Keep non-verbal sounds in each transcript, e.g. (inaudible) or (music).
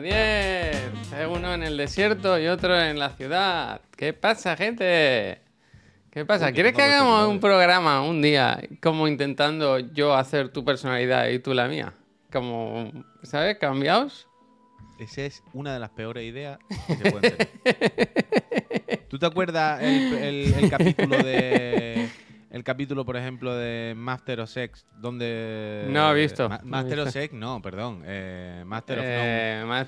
10. Es uno en el desierto y otro en la ciudad. ¿Qué pasa, gente? ¿Qué pasa? ¿Quieres que hagamos un programa un día como intentando yo hacer tu personalidad y tú la mía? Como, ¿sabes? Cambiaos. Esa es una de las peores ideas que se pueden tener. (laughs) ¿Tú te acuerdas el, el- el capítulo de. El capítulo, por ejemplo, de Master of Sex, donde. No he visto, Ma- no he Master of. Sex, no, perdón. eh, Master of Eh.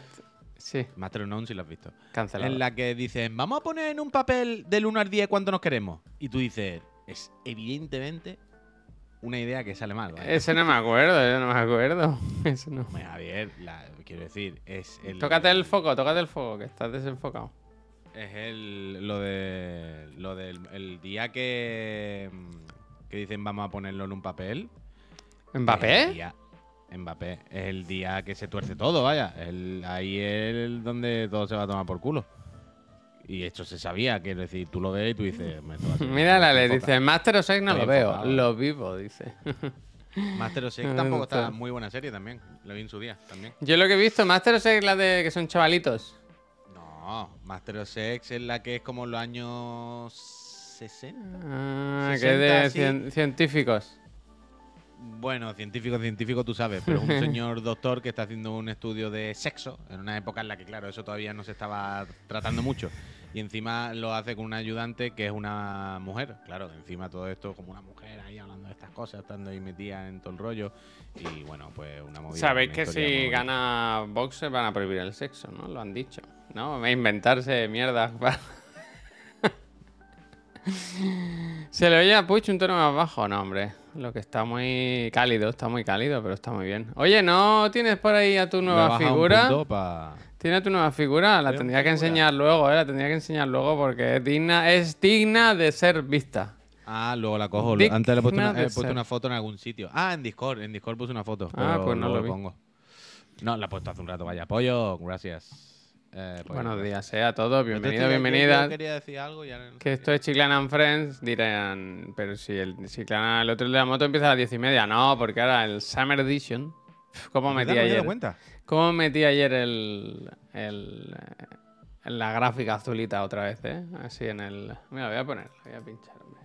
Sí. Master of None, si lo has visto. cancelado. En la que dicen, vamos a poner en un papel del 1 al 10 cuánto nos queremos. Y tú dices, es evidentemente una idea que sale mal. ¿vale? Ese no me acuerdo, yo no me acuerdo. (laughs) Ese no. Javier, la- quiero decir, es el. Tócate el foco, tócate el foco, que estás desenfocado. Es el, lo de lo del el día que, mm, que dicen vamos a ponerlo en un papel. ¿Mbappé? día- Mbappé. Es el día que se tuerce todo, vaya. El, ahí es el donde todo se va a tomar por culo. Y esto se sabía, quiero decir, tú lo ves y tú dices... "Me, Mira, la (laughs) le enfoca". dice, Master of Sex no Estoy lo veo, lo vivo, dice. (laughs) Master of Sex (laughs) tampoco está. está muy buena serie también. Lo vi en su día también. Yo lo que he visto, Master of Sex, la de que son chavalitos. No, Master of Sex es la que es como los años 60. Ah, que es 60, de sí. cien- científicos. Bueno, científico, científico, tú sabes, pero un (laughs) señor doctor que está haciendo un estudio de sexo en una época en la que, claro, eso todavía no se estaba tratando mucho. Y encima lo hace con un ayudante que es una mujer. Claro, encima todo esto como una mujer ahí hablando de estas cosas, estando ahí metida en todo el rollo. Y bueno, pues una movida. Sabéis una que si gana Vox se van a prohibir el sexo, ¿no? Lo han dicho. ¿No? Inventarse mierdas. (laughs) ¿Se le oye a Puch un tono más bajo? No, hombre. Lo que está muy cálido, está muy cálido, pero está muy bien. Oye, ¿no tienes por ahí a tu nueva figura? pa- ¿Tiene tu nueva figura? La tendría que figura. enseñar luego, ¿eh? La tendría que enseñar luego porque es digna, es digna de ser vista. Ah, luego la cojo. Digna Antes le he puesto, una, he puesto una foto en algún sitio. Ah, en Discord. En Discord puse una foto. Ah, pero pues no lo vi. pongo. No, la he puesto hace un rato. Vaya, pollo. Gracias. Eh, pollo, Buenos días, eh, a todos. Bienvenidos, yo- yo- bienvenidas. Yo quería decir algo y ahora no sé Que esto es Chiclana and Friends, dirán, pero si el Chiclana, el otro de la moto empieza a las diez y media, no, porque ahora el Summer Edition, ¿cómo metí ¿Verdad? ¿No me he dado ayer? cuenta? ¿Cómo metí ayer el, el, la gráfica azulita otra vez, eh? Así en el, mira, voy a poner, voy a pinchar, hombre.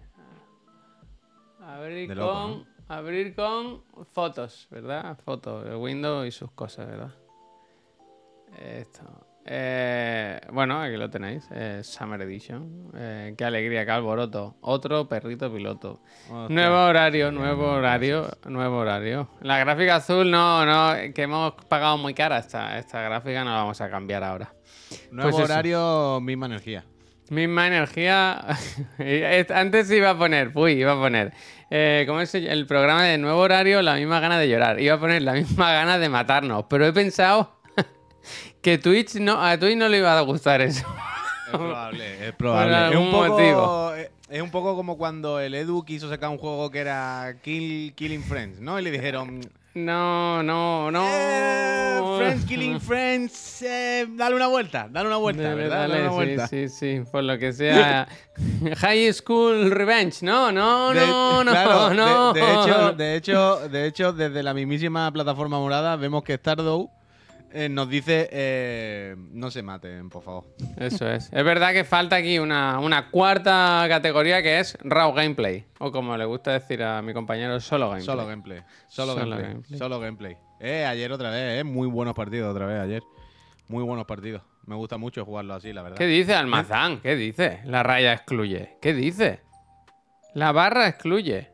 Abrir con, abrir con fotos, ¿verdad? Fotos, de Windows y sus cosas, ¿verdad? Esto. Eh, bueno, aquí lo tenéis. eh, Summer Edition. Eh, qué alegría, qué alboroto. Otro perrito piloto. Hostia. Nuevo horario, nuevo horario, nuevo horario. La gráfica azul no, no, que hemos pagado muy cara esta, esta gráfica, no la vamos a cambiar ahora. Nuevo Pues horario, misma energía. Misma energía. (laughs) Es- Antes iba a poner, uy, iba a poner. eh, ¿Cómo es el programa de nuevo horario? La misma gana de llorar. Iba a poner la misma gana de matarnos. Pero he pensado que Twitch no, a Twitch no le iba a gustar eso. Es probable, es probable. Es, un poco, motivo. es- un poco como cuando el Edu quiso sacar un juego que era Kill, Killing Friends, ¿no? Y le dijeron, No, no, no. "Eh, Friends Killing Friends, eh, dale una vuelta, dale una vuelta, Dale, ¿verdad? Dale dale, una sí, vuelta. Sí, sí, por lo que sea. (laughs) High School Revenge. No, no, De- no, (laughs) no, claro, de- no. De, hecho, de, hecho, de hecho, desde la mismísima plataforma morada vemos que Stardow eh, nos dice eh, no se maten, por favor. Eso es. Es verdad que falta aquí una, una cuarta categoría que es Raw Gameplay. O como le gusta decir a mi compañero, solo Gameplay. Solo gameplay. Solo, Solo gameplay, gameplay. Solo gameplay. Eh, ayer otra vez, eh. Muy buenos partidos otra vez ayer. Muy buenos partidos. Me gusta mucho jugarlo así, la verdad. ¿Qué dice Almazán? ¿Qué dice? La raya excluye. ¿Qué dice? La barra excluye.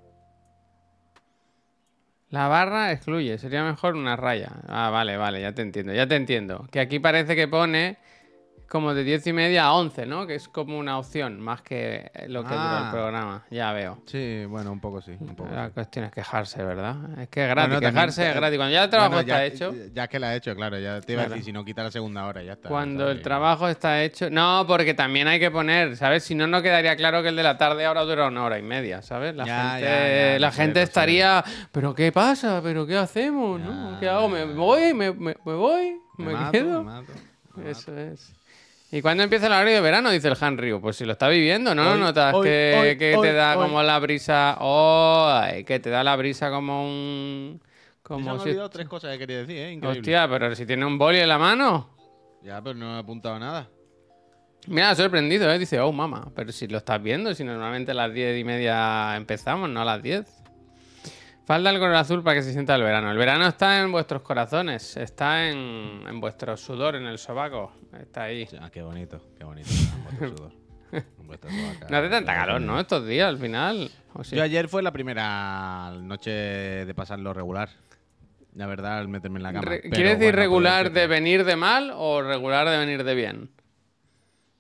La barra excluye. Sería mejor una raya. Ah, vale, vale, ya te entiendo, ya te entiendo. Que aquí parece que pone como de 10 y media a 11, ¿no? Que es como una opción, más que lo que dura el Ah. programa. Ya veo. Sí, bueno, un poco sí. Un poco La sí. cuestión es quejarse, ¿verdad? Es que es gratis. Bueno, también- quejarse es gratis. Cuando ya el trabajo Bueno, está hecho. Ya que la he hecho, claro. Ya te iba Claro. a decir, si no quita la segunda hora, ya está. Cuando el trabajo está hecho. No, porque también hay que poner, ¿sabes? Si no, no quedaría claro que el de la tarde ahora dura una hora y media, ¿sabes? La Ya, gente, ya, la sé. estaría. ¿Pero qué pasa? ¿Pero qué hacemos? ¿no? ¿Qué hago? ¿Me voy? ¿Me, me- me voy? ¿Me, Me mato, quedo? mato, mato. Eso es. ¿Y cuándo empieza el horario de verano? Dice el Hanryu. Pues si lo está viviendo, ¿no? Hoy, ¿Notas hoy, que, hoy, que hoy, te da hoy. como la brisa? ¡Ay! que te da la brisa como un. Se me Como han si. olvidado tres cosas que quería decir, ¿eh? Increíble. Hostia, pero si tiene un boli en la mano. Ya, pero no he apuntado nada. Mira, sorprendido, ¿eh? Dice, oh, mamá. Pero si lo estás viendo, si normalmente a las 10 y media empezamos, no a las 10. Falta el color azul para que se sienta el verano. El verano está en vuestros corazones, está en, en vuestro sudor, en el sobaco. Está ahí. Ah, qué bonito, qué bonito. en vuestro (laughs) sudor. En. No hace tanta calor, ¿no? Estos días, al final. ¿O sí? Yo ayer fue la primera noche de pasarlo regular. La verdad, al meterme en la cama. ¿Quieres decir bueno, regular de venir de mal o regular de venir de bien?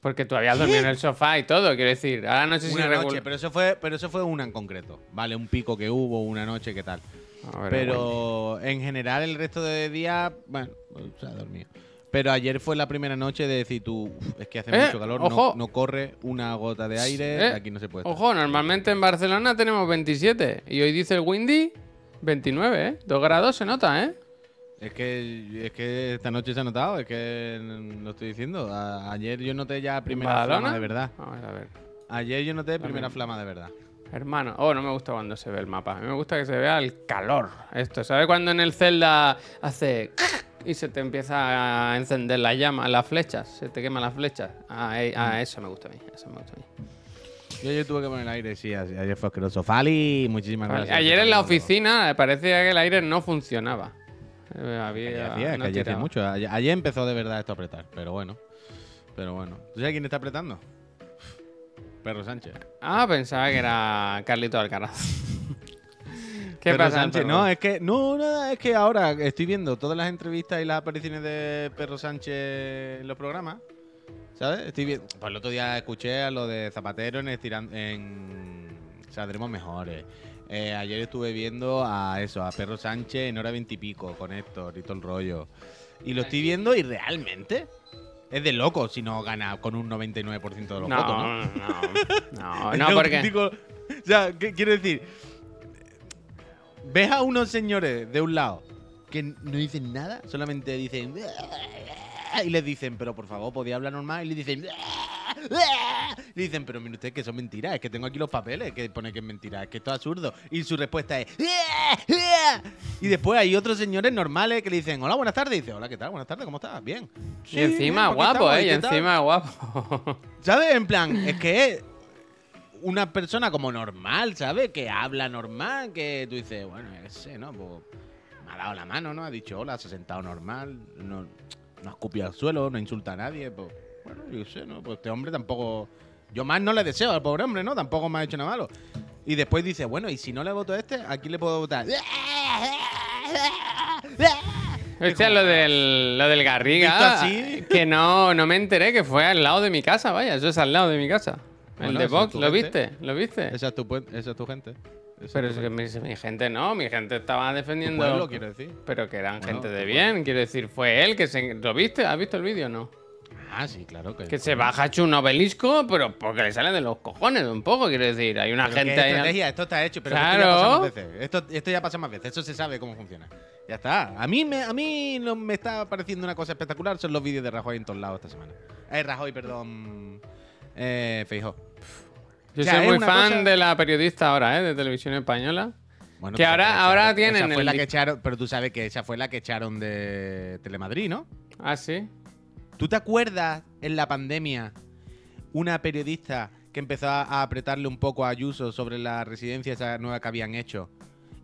Porque tú habías dormido en el sofá y todo, quiero decir. Ahora no sé si Una noche, pero eso fue, pero eso fue una en concreto. Vale, un pico que hubo, una noche, qué tal. Pero en general el resto de días, bueno, o sea, dormido. Pero ayer fue la primera noche de decir tú, "Uf, es que hace Eh, mucho calor, no- corre una gota de aire, Eh, aquí no se puede. estar". Ojo, normalmente en Barcelona tenemos 27 y hoy dice el Windy 29, ¿eh? 2 grados se nota, ¿eh? Es que, es que esta noche se ha notado, es que mm, lo estoy diciendo. A- ayer yo noté ya primera ¿Badalona? flama de verdad. Vamos a ver. Ayer yo noté primera flama de verdad. Hermano, oh, no me gusta cuando se ve el mapa. A mí me gusta que se vea el calor. Esto, ¿sabes cuando en el Zelda hace y se te empieza a encender la llama, las flechas? Se te queman las flechas. Ah, eh, ah, eso me gusta a mí. Eso me gusta a mí. Yo ayer tuve que poner el aire, sí, así- ayer fue asqueroso. Fali, muchísimas Vale, gracias. Ayer en la oficina parecía que el aire no funcionaba. Eh, había, Ayer hacía, es no hacía mucho. Ayer, ayer empezó de verdad esto a apretar, pero bueno. Pero bueno. ¿Tú sabes quién está apretando? Perro Sánchez. Ah, pensaba que era Carlito Alcaraz. (laughs) ¿Qué Perro pasa? Sánchez, no, es que, no, nada, es que ahora estoy viendo todas las entrevistas y las apariciones de Perro Sánchez en los programas. ¿Sabes? Estoy viendo. Pues el otro día escuché a lo de Zapatero en, estiran, en Saldremos Mejores. Eh, ayer estuve viendo a eso, a Perro Sánchez en hora veintipico con Héctor y todo el rollo. Y lo estoy viendo y realmente es de loco si no gana con un 99% de los No, votos, ¿no? no, no, (laughs) no, porque auténtico- O sea, ¿qué quiero decir? Ves a unos señores de un lado que no dicen nada, solamente dicen. (laughs) Y les dicen, pero por favor, podía hablar normal. Y le dicen. (laughs) Le dicen, pero mire usted que son mentiras, es que tengo aquí los papeles que pone que es mentira, es que esto es absurdo. Y su respuesta es. (laughs) Y después hay otros señores normales que le dicen, hola, buenas tardes. Y dice, hola, ¿qué tal? Buenas tardes, ¿cómo estás? Bien. y encima bien, guapo, ¿eh? ¿y Y qué tal?". encima guapo. ¿Sabes? En plan, es que es una persona como normal, ¿sabes? Que habla normal, que tú dices, bueno, qué sé, ¿no? Pues me ha dado la mano, ¿no? Ha dicho hola, se ha sentado normal, no, no ha escupido al suelo, no insulta a nadie, pues bueno, yo sé, ¿no? Pues este hombre tampoco... Yo más no le deseo al pobre hombre, ¿no? Tampoco me ha hecho nada malo. Y después dice, bueno, y si no le voto a este, ¿a quién le puedo votar? Hostia, lo del, lo del Garriga, ¿Visto así? que no, no me enteré que fue al lado de mi casa, vaya, eso es al lado de mi casa. El Bueno, de Vox, tu ¿lo gente. viste? ¿Lo viste? Esa es tu, esa es tu gente. Pero es que mi, mi gente no, mi gente estaba defendiendo... pueblo, quiero decir. Pero que eran Bueno, gente de pueblo. bien, quiero decir, fue él que se... ¿Lo viste? ¿Has visto el vídeo o no? Ah, sí, claro. Que, Que se baja hecho un obelisco, pero porque le sale de los cojones un poco, quiero decir. Hay una Pero gente ahí... estrategia, esto está hecho, pero Claro. esto ya pasa más veces. Esto, esto ya pasa más veces, esto se sabe cómo funciona. Ya está. A mí me, a mí no me está pareciendo una cosa espectacular son los vídeos de Rajoy en todos lados esta semana. Eh, Rajoy, perdón. Eh, Feijó. Yo O sea, soy muy fan cosa- de la periodista ahora, ¿eh? De televisión española. Bueno, Que tú ahora- ahora echaron- tienen esa fue el la di- que echaron, pero tú sabes que esa fue la que echaron de Telemadrid, ¿no? Ah, sí. ¿Tú te acuerdas en la pandemia una periodista que empezó a apretarle un poco a Ayuso sobre la residencia esa nueva que habían hecho?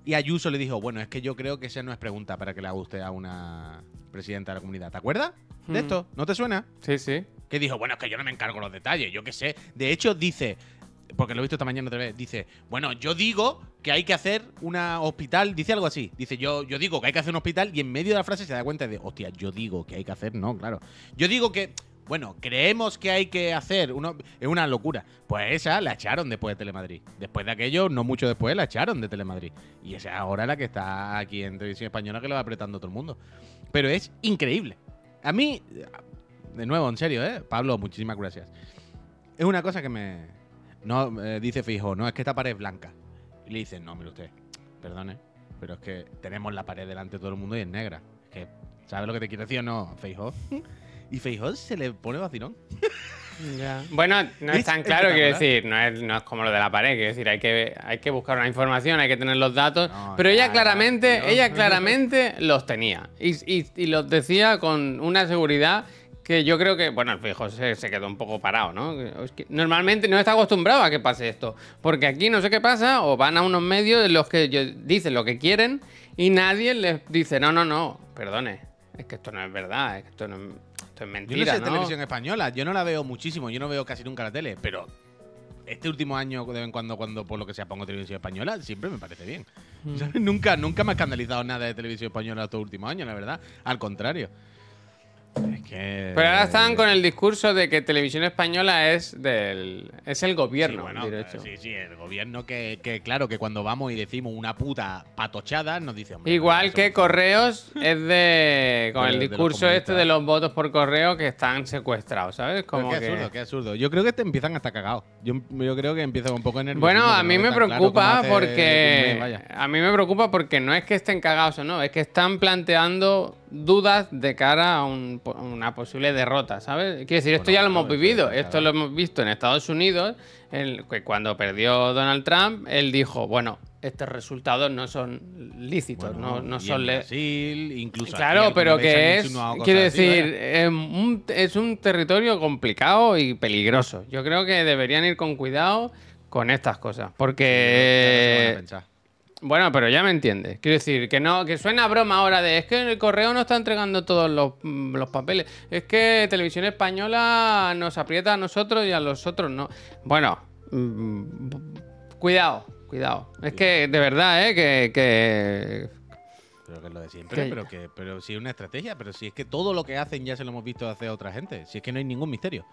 Y Ayuso le dijo, bueno, es que yo creo que esa no es pregunta para que le haga usted a una presidenta de la comunidad. ¿Te acuerdas de Mm. esto? ¿No te suena? Sí, sí. Que dijo, bueno, es que yo no me encargo los detalles, yo qué sé. De hecho, dice, porque lo he visto esta mañana otra vez, dice, bueno, yo digo que hay que hacer una hospital, dice algo así, dice, yo, yo digo que hay que hacer un hospital y en medio de la frase se da cuenta de, hostia, yo digo que hay que hacer, no, claro. Yo digo que, bueno, creemos que hay que hacer, uno, es una locura. Pues esa la echaron después de Telemadrid. Después de aquello, no mucho después, la echaron de Telemadrid. Y esa es ahora la que está aquí en Televisión Española que lo va apretando todo el mundo. Pero es increíble. A mí, de nuevo, en serio, ¿eh? Pablo, muchísimas gracias. Es una cosa que me. No, eh, dice Fijo, no, es que esta pared es blanca. Y le dicen, no, mire usted, perdone, pero es que tenemos la pared delante de todo el mundo y es negra. Es que, ¿sabes lo que te quiero decir o no, Feijóo? (laughs) Y Feijóo se le pone vacilón. Bueno, no es Es tan claro, quiero decir, no es, no es como lo de la pared, quiero decir, hay que, hay que buscar una información, hay que tener los datos, No, pero ya, ella ya, claramente, ella claramente los tenía y, y- y los decía con una seguridad que yo creo que, bueno, el fijo se, se quedó un poco parado, ¿no? Que- es que normalmente no está acostumbrado a que pase esto, porque aquí no sé qué pasa, o van a unos medios en los que yo- dicen lo que quieren y nadie les dice, no, no, no, perdone, es que esto no es verdad, es que esto no es, esto es Yo no mentira, sé ¿no? televisión española, yo no la veo muchísimo, yo no veo casi nunca la tele, pero este último año, de vez en cuando, cuando por lo que sea pongo televisión española, siempre me parece bien. Mm. (laughs) Nunca, nunca me ha escandalizado nada de televisión española estos últimos años, la verdad. Al contrario. Es que. Pero ahora están con el discurso de que televisión española es del es el Sí, gobierno, bueno, derecho. sí, sí, el gobierno que, que, claro, que cuando vamos y decimos una puta patochada, nos dice. hombre, Igual que Correos (laughs) es de. con el de discurso este de los votos por correo que están secuestrados, ¿sabes? Como qué que. absurdo, qué absurdo. Yo creo que te empiezan hasta cagados. Yo, yo creo que empiezan un poco nerviosos. Bueno, a mí me preocupa porque. Vaya. A mí me preocupa porque no es que estén cagados o no, es que están planteando dudas de cara a un- a una posible derrota, ¿sabes? Quiero decir, esto Bueno, ya lo claro, hemos vivido, esto claro. lo hemos visto en Estados Unidos, el- que cuando perdió Donald Trump, él dijo, bueno, estos resultados no son lícitos, Bueno, no, no y son... en Brasil, incluso. Claro, pero que es, quiero decir, es un, es un territorio complicado y peligroso. Yo creo que deberían ir con cuidado con estas cosas, porque... Bueno, pero ya me entiendes. Quiero decir, que no, que suena broma ahora de es que el correo no está entregando todos los, mm, los papeles. Es que Televisión Española nos aprieta a nosotros y a los otros no. Bueno, mm, cuidado, cuidado. Es que de verdad, ¿eh? Que, que- Pero que es lo de siempre, Que- pero que pero si es una estrategia, pero si es que todo lo que hacen ya se lo hemos visto hacer a otra gente, si es que no hay ningún misterio.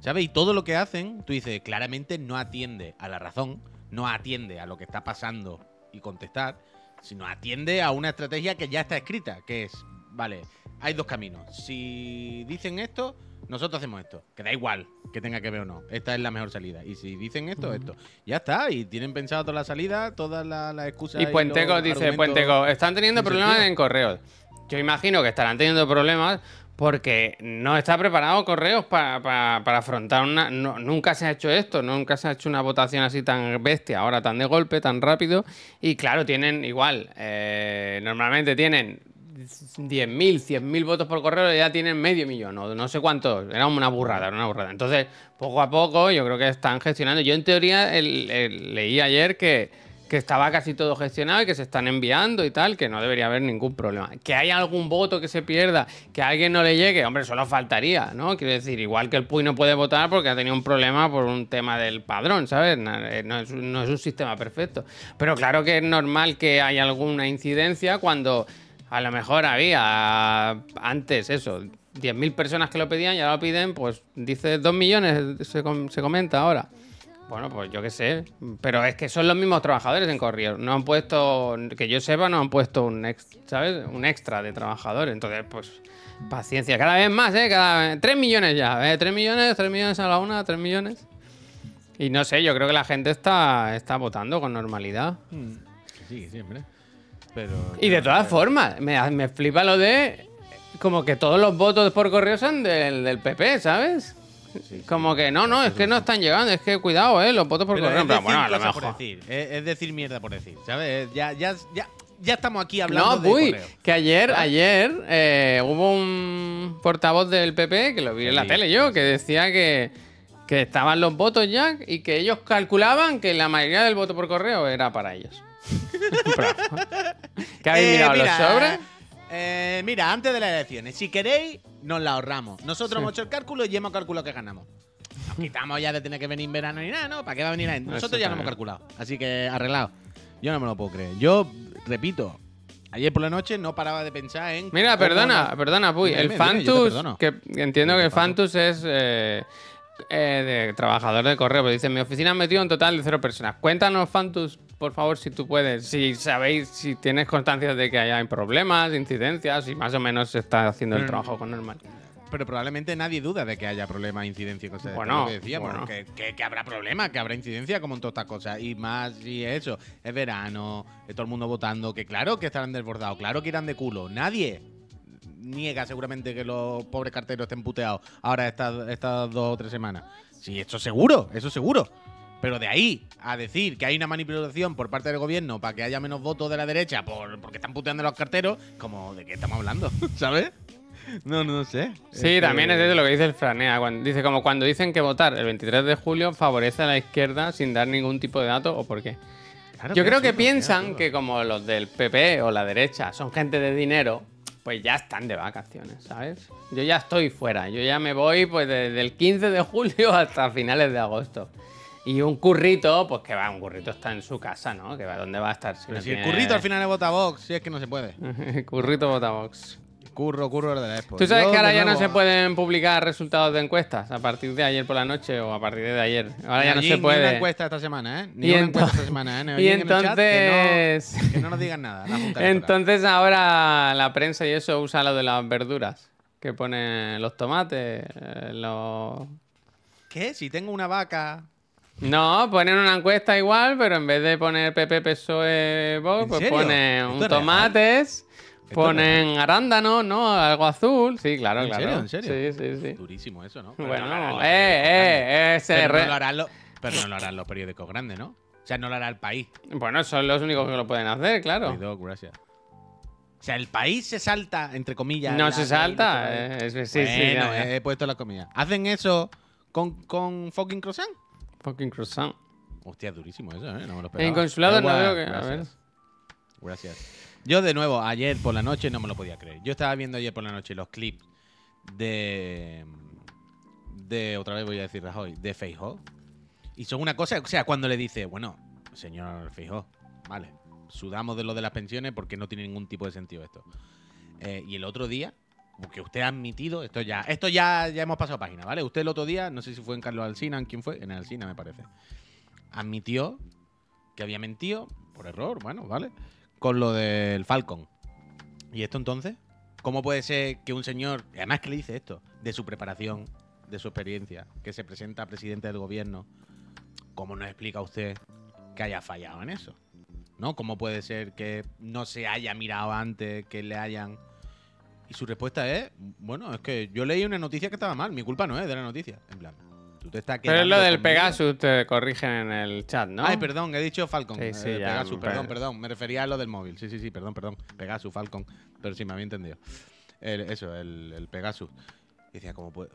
¿Sabes? Y todo lo que hacen, tú dices, claramente no atiende a la razón, no atiende a lo que está pasando y contestar, sino atiende a una estrategia que ya está escrita, que es, vale, hay dos caminos. Si dicen esto, nosotros hacemos esto, que da igual que tenga que ver o no. Esta es la mejor salida. Y si dicen esto, esto. Ya está, y tienen pensado toda la salida, todas las excusas. Y Puenteco los dice, Puenteco, están teniendo problemas sentido. en correos. Yo imagino que estarán teniendo problemas porque no está preparado correos para, para- afrontar una... nunca se ha hecho esto, nunca se ha hecho una votación así tan bestia, ahora tan de golpe, tan rápido. Y claro, tienen igual, eh, normalmente tienen 10.000, 100.000 votos por correo ya tienen medio millón, o no sé cuántos. Era una burrada, era una burrada. Entonces, poco a poco, yo creo que están gestionando. Yo, en teoría, el- leí ayer que, que estaba casi todo gestionado y que se están enviando y tal, que no debería haber ningún problema. Que haya algún voto que se pierda, que a alguien no le llegue, hombre, solo faltaría, ¿no? Quiero decir, igual que el Puy no puede votar porque ha tenido un problema por un tema del padrón, ¿sabes? Eh, No es, no es un sistema perfecto. Pero claro que es normal que haya alguna incidencia cuando a lo mejor había antes eso, 10.000 personas que lo pedían y ahora lo piden, pues dice 2 millones, se, com- se comenta ahora. Bueno, pues yo qué sé. Pero es que son los mismos trabajadores en Correo. No han puesto, que yo sepa, no han puesto un, ex- ¿sabes? un extra de trabajadores. Entonces, pues, paciencia. Cada vez más, ¿eh? Cada vez... 3 millones ya, ¿eh? 3 millones, 3 millones a la una, 3 millones. Y no sé, yo creo que la gente está, está votando con normalidad. Sí, siempre. Pero. Y de todas formas, me, me flipa lo de. Como que todos los votos por correo son del, del PP, ¿sabes? Como que no, no, es que no están llegando, es que cuidado, eh, los votos por Pero correo. es Pero decir bueno, a lo cosas por mejor. decir. Es, es decir mierda por decir, ¿sabes? Ya, ya, ya, ya estamos aquí hablando No, de uy, correo. que ayer, ayer eh, hubo un portavoz del PP que lo vi en la Sí, tele yo, que decía que, que estaban los votos ya y que ellos calculaban que la mayoría del voto por correo era para ellos. (laughs) Bravo. ¿Que habéis Eh, mirado mira, los sobres? Eh, mira, antes de las elecciones, si queréis, nos la ahorramos. Nosotros hemos hecho el cálculo y hemos calculado que ganamos. Nos quitamos ya de tener que venir verano ni nada, ¿no? ¿Para qué va a venir la gente? Nosotros ya lo hemos calculado. Así que arreglado. Yo no me lo puedo creer. Yo, repito, ayer por la noche no paraba de pensar en. Mira, perdona, no- perdona, Puy. Dime, El Fantus, que entiendo ¿Qué que el? Fantus es eh, eh, de trabajador de correo, pero dice, mi oficina ha metido un total de cero personas. Cuéntanos, Fantus, por favor, si tú puedes, si sabéis, si tienes constancia de que haya problemas, incidencias, y más o menos se está haciendo el Pero- trabajo con normal. Pero probablemente nadie duda de que haya problemas, incidencia y cosas Bueno, lo que decíamos. bueno. Que, que- que habrá problemas, que habrá incidencia como en todas estas cosas. Y más si es eso, es verano, es todo el mundo votando, que claro que estarán desbordados, claro que irán de culo. Nadie niega seguramente que los pobres carteros estén puteados ahora estas, estas dos o tres semanas. Sí, eso seguro, eso seguro. Pero de ahí a decir que hay una manipulación por parte del gobierno para que haya menos votos de la derecha por, porque están puteando a los carteros, como de qué estamos hablando, (laughs) ¿sabes? No, no sé. Sí, también es de lo que dice el Franea. Cuando, dice como cuando dicen que votar el 23 de julio favorece a la izquierda sin dar ningún tipo de dato o por qué. Claro, Yo creo que piensan que como los del PP o la derecha son gente de dinero, pues ya están de vacaciones, ¿sabes? Yo ya estoy fuera, yo ya me voy pues desde el 15 de julio (laughs) hasta finales de agosto. Y un currito, pues que va, un currito está en su casa, ¿no? Que va, ¿dónde va a estar? Si Pero no si el currito al final a Vox, si es que no se puede. (laughs) currito Botabox. Curro, curro de la Expo. ¿Tú sabes Yo, que ahora ya no se pueden publicar resultados de encuestas a partir de ayer por la noche o a partir de ayer? Ahora ya no se Ni una puede. encuesta esta semana, ¿eh? Ni Y una encuesta esta semana, ¿eh? (laughs) y Oye, en chat que entonces- no, que no nos digan nada. la. Entonces ahora la prensa y eso usa lo de las verduras. Que pone los tomates, eh, los... ¿Qué? Si tengo una vaca. No, ponen una encuesta igual, pero en vez de poner PP, PSOE, Vox, ¿En pues serio? ponen ¿Esto un tomates, es ponen arándanos, ¿no? Algo azul. Sí, claro, ¿En claro. serio? ¿En serio? Sí, sí, sí. Durísimo eso, ¿no? Pero Bueno, no eh, eh, ese Pero no lo harán los- pero no lo harán los periódicos grandes, ¿no? O sea, no lo hará el país. Bueno, son los únicos que lo pueden hacer, claro. Cuidado, gracias. O sea, el país se salta, entre comillas. No la se salta. eh, es- sí, sí, bueno, ya, ya. he puesto la comida. ¿Hacen eso con, con fucking croissant? Fucking croissant. Hostia, es durísimo eso, ¿eh? No me lo esperaba. En consulado no veo que. A ver. gracias. Gracias. Yo, de nuevo, ayer por la noche no me lo podía creer. Yo estaba viendo ayer por la noche los clips de. De. Otra vez voy a decir Rajoy. De Feijó. Y son una cosa. O sea, cuando le dice, bueno, señor Feijó, vale, sudamos de lo de las pensiones porque no tiene ningún tipo de sentido esto. Eh, y el otro día, porque usted ha admitido, esto ya, esto ya, ya hemos pasado página, ¿vale? Usted el otro día, no sé si fue en Carlos Alsina, ¿en quién fue? En Alsina, me parece. Admitió que había mentido, por error, bueno, ¿vale? Con lo del Falcon. ¿Y esto entonces? ¿Cómo puede ser que un señor, además que le dice esto, de su preparación, de su experiencia, que se presenta presidente del gobierno, ¿cómo nos explica usted que haya fallado en eso? ¿No? ¿Cómo puede ser que no se haya mirado antes, que le hayan... Y su respuesta es, bueno, es que yo leí una noticia que estaba mal, mi culpa no es de la noticia. En plan, tú te estás Pero es lo del conmigo. Pegasus, te corrigen en el chat, ¿no? Ay, perdón, he dicho Falcon. Sí, sí, Eh, ya, Pegasus, pero- perdón, perdón. Me refería a lo del móvil. Sí, sí, sí, perdón, perdón. Pegasus, Falcon. Pero sí, me había entendido. El- eso, el, el Pegasus. Y decía, ¿cómo puede?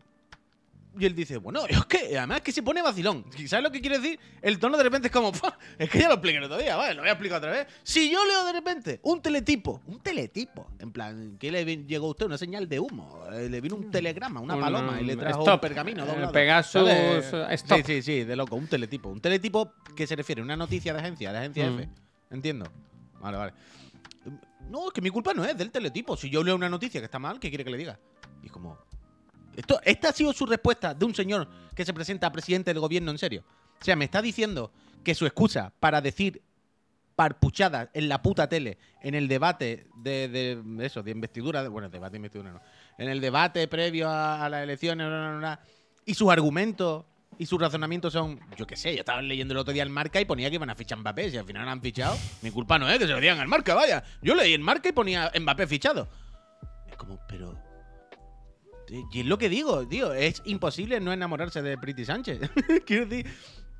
Y él dice, bueno, es que además que se pone vacilón. ¿Sabes lo que quiere decir? El tono de repente es como, "Pua, es que ya lo expliqué el otro día, vale, lo voy a explicar otra vez. Si yo leo de repente un teletipo, un teletipo, en plan, ¿qué le llegó a usted? Una señal de humo. Eh, Le vino un telegrama, una Un, paloma y le trajo stop. un pergamino Eh. Pegasus, eh, stop. Sí, sí, sí, de loco, un teletipo. Un teletipo que se refiere a una noticia de agencia, de agencia Mm. F. Entiendo. Vale, vale. No, es que mi culpa no es del teletipo. Si yo leo una noticia que está mal, ¿qué quiere que le diga? Y es como. Esto, esta ha sido su respuesta de un señor que se presenta a presidente del gobierno en serio. O sea, me está diciendo que su excusa para decir parpuchadas en la puta tele, en el debate de, de eso, de investidura, de- bueno, debate de investidura no, en el debate previo a, las elecciones, bla, bla, bla, y sus argumentos y sus razonamientos son, yo qué sé, yo estaba leyendo el otro día el marca y ponía que iban a fichar Mbappé, si al final no han fichado, mi culpa no es que se lo digan al marca, vaya. Yo leí el marca y ponía Mbappé fichado. Es como, pero... Y es lo que digo, tío, es imposible no enamorarse de Pretty Sánchez. (laughs) Quiero decir,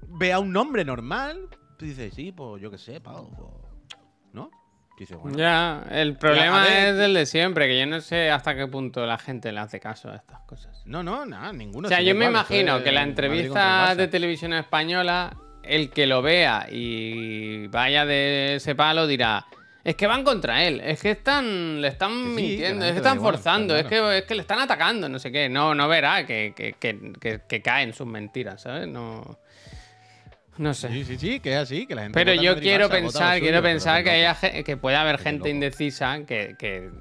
ve a un nombre normal, tú dices, sí, pues yo qué sé, Pau, pues, ¿no? Dices, bueno, Ya, el problema es el de siempre, que yo no sé hasta qué punto la gente le hace caso a estas cosas. no, no, nada, ninguno. o sea, se yo me igual, imagino que la entrevista de televisión española, el que lo vea y vaya de ese palo dirá, es que van contra él, es que están, le están sí, mintiendo, es que están igual, forzando, es, que, es que le están atacando, no sé qué. No, no verá que, que, que, caen sus mentiras, ¿sabes? No, no sé. Sí, sí, sí, que es así, que la gente. Pero yo quiero pensar, suyo, quiero pensar que, haya, que puede haber Es gente loco. indecisa que, que,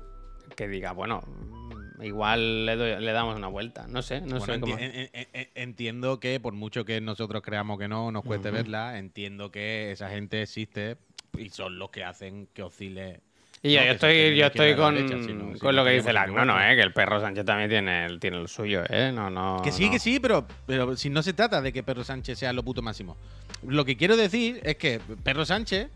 que diga, bueno, igual le, doy- le damos una vuelta. No sé, no Bueno, sé cómo. enti- en- en- en- entiendo que por mucho que nosotros creamos que no nos cueste verla, entiendo que esa gente existe y son los que hacen que oscile. Y yo, no, estoy, yo estoy con, derecha, sino- con sino lo que que dice el estaríamos no, no, igual. eh, que el perro Sánchez también tiene, el- tiene lo suyo, ¿eh? No, no. Que sí, no. que sí, pero, pero si no se trata de que Perro Sánchez sea lo puto máximo. Lo que quiero decir es que Perro Sánchez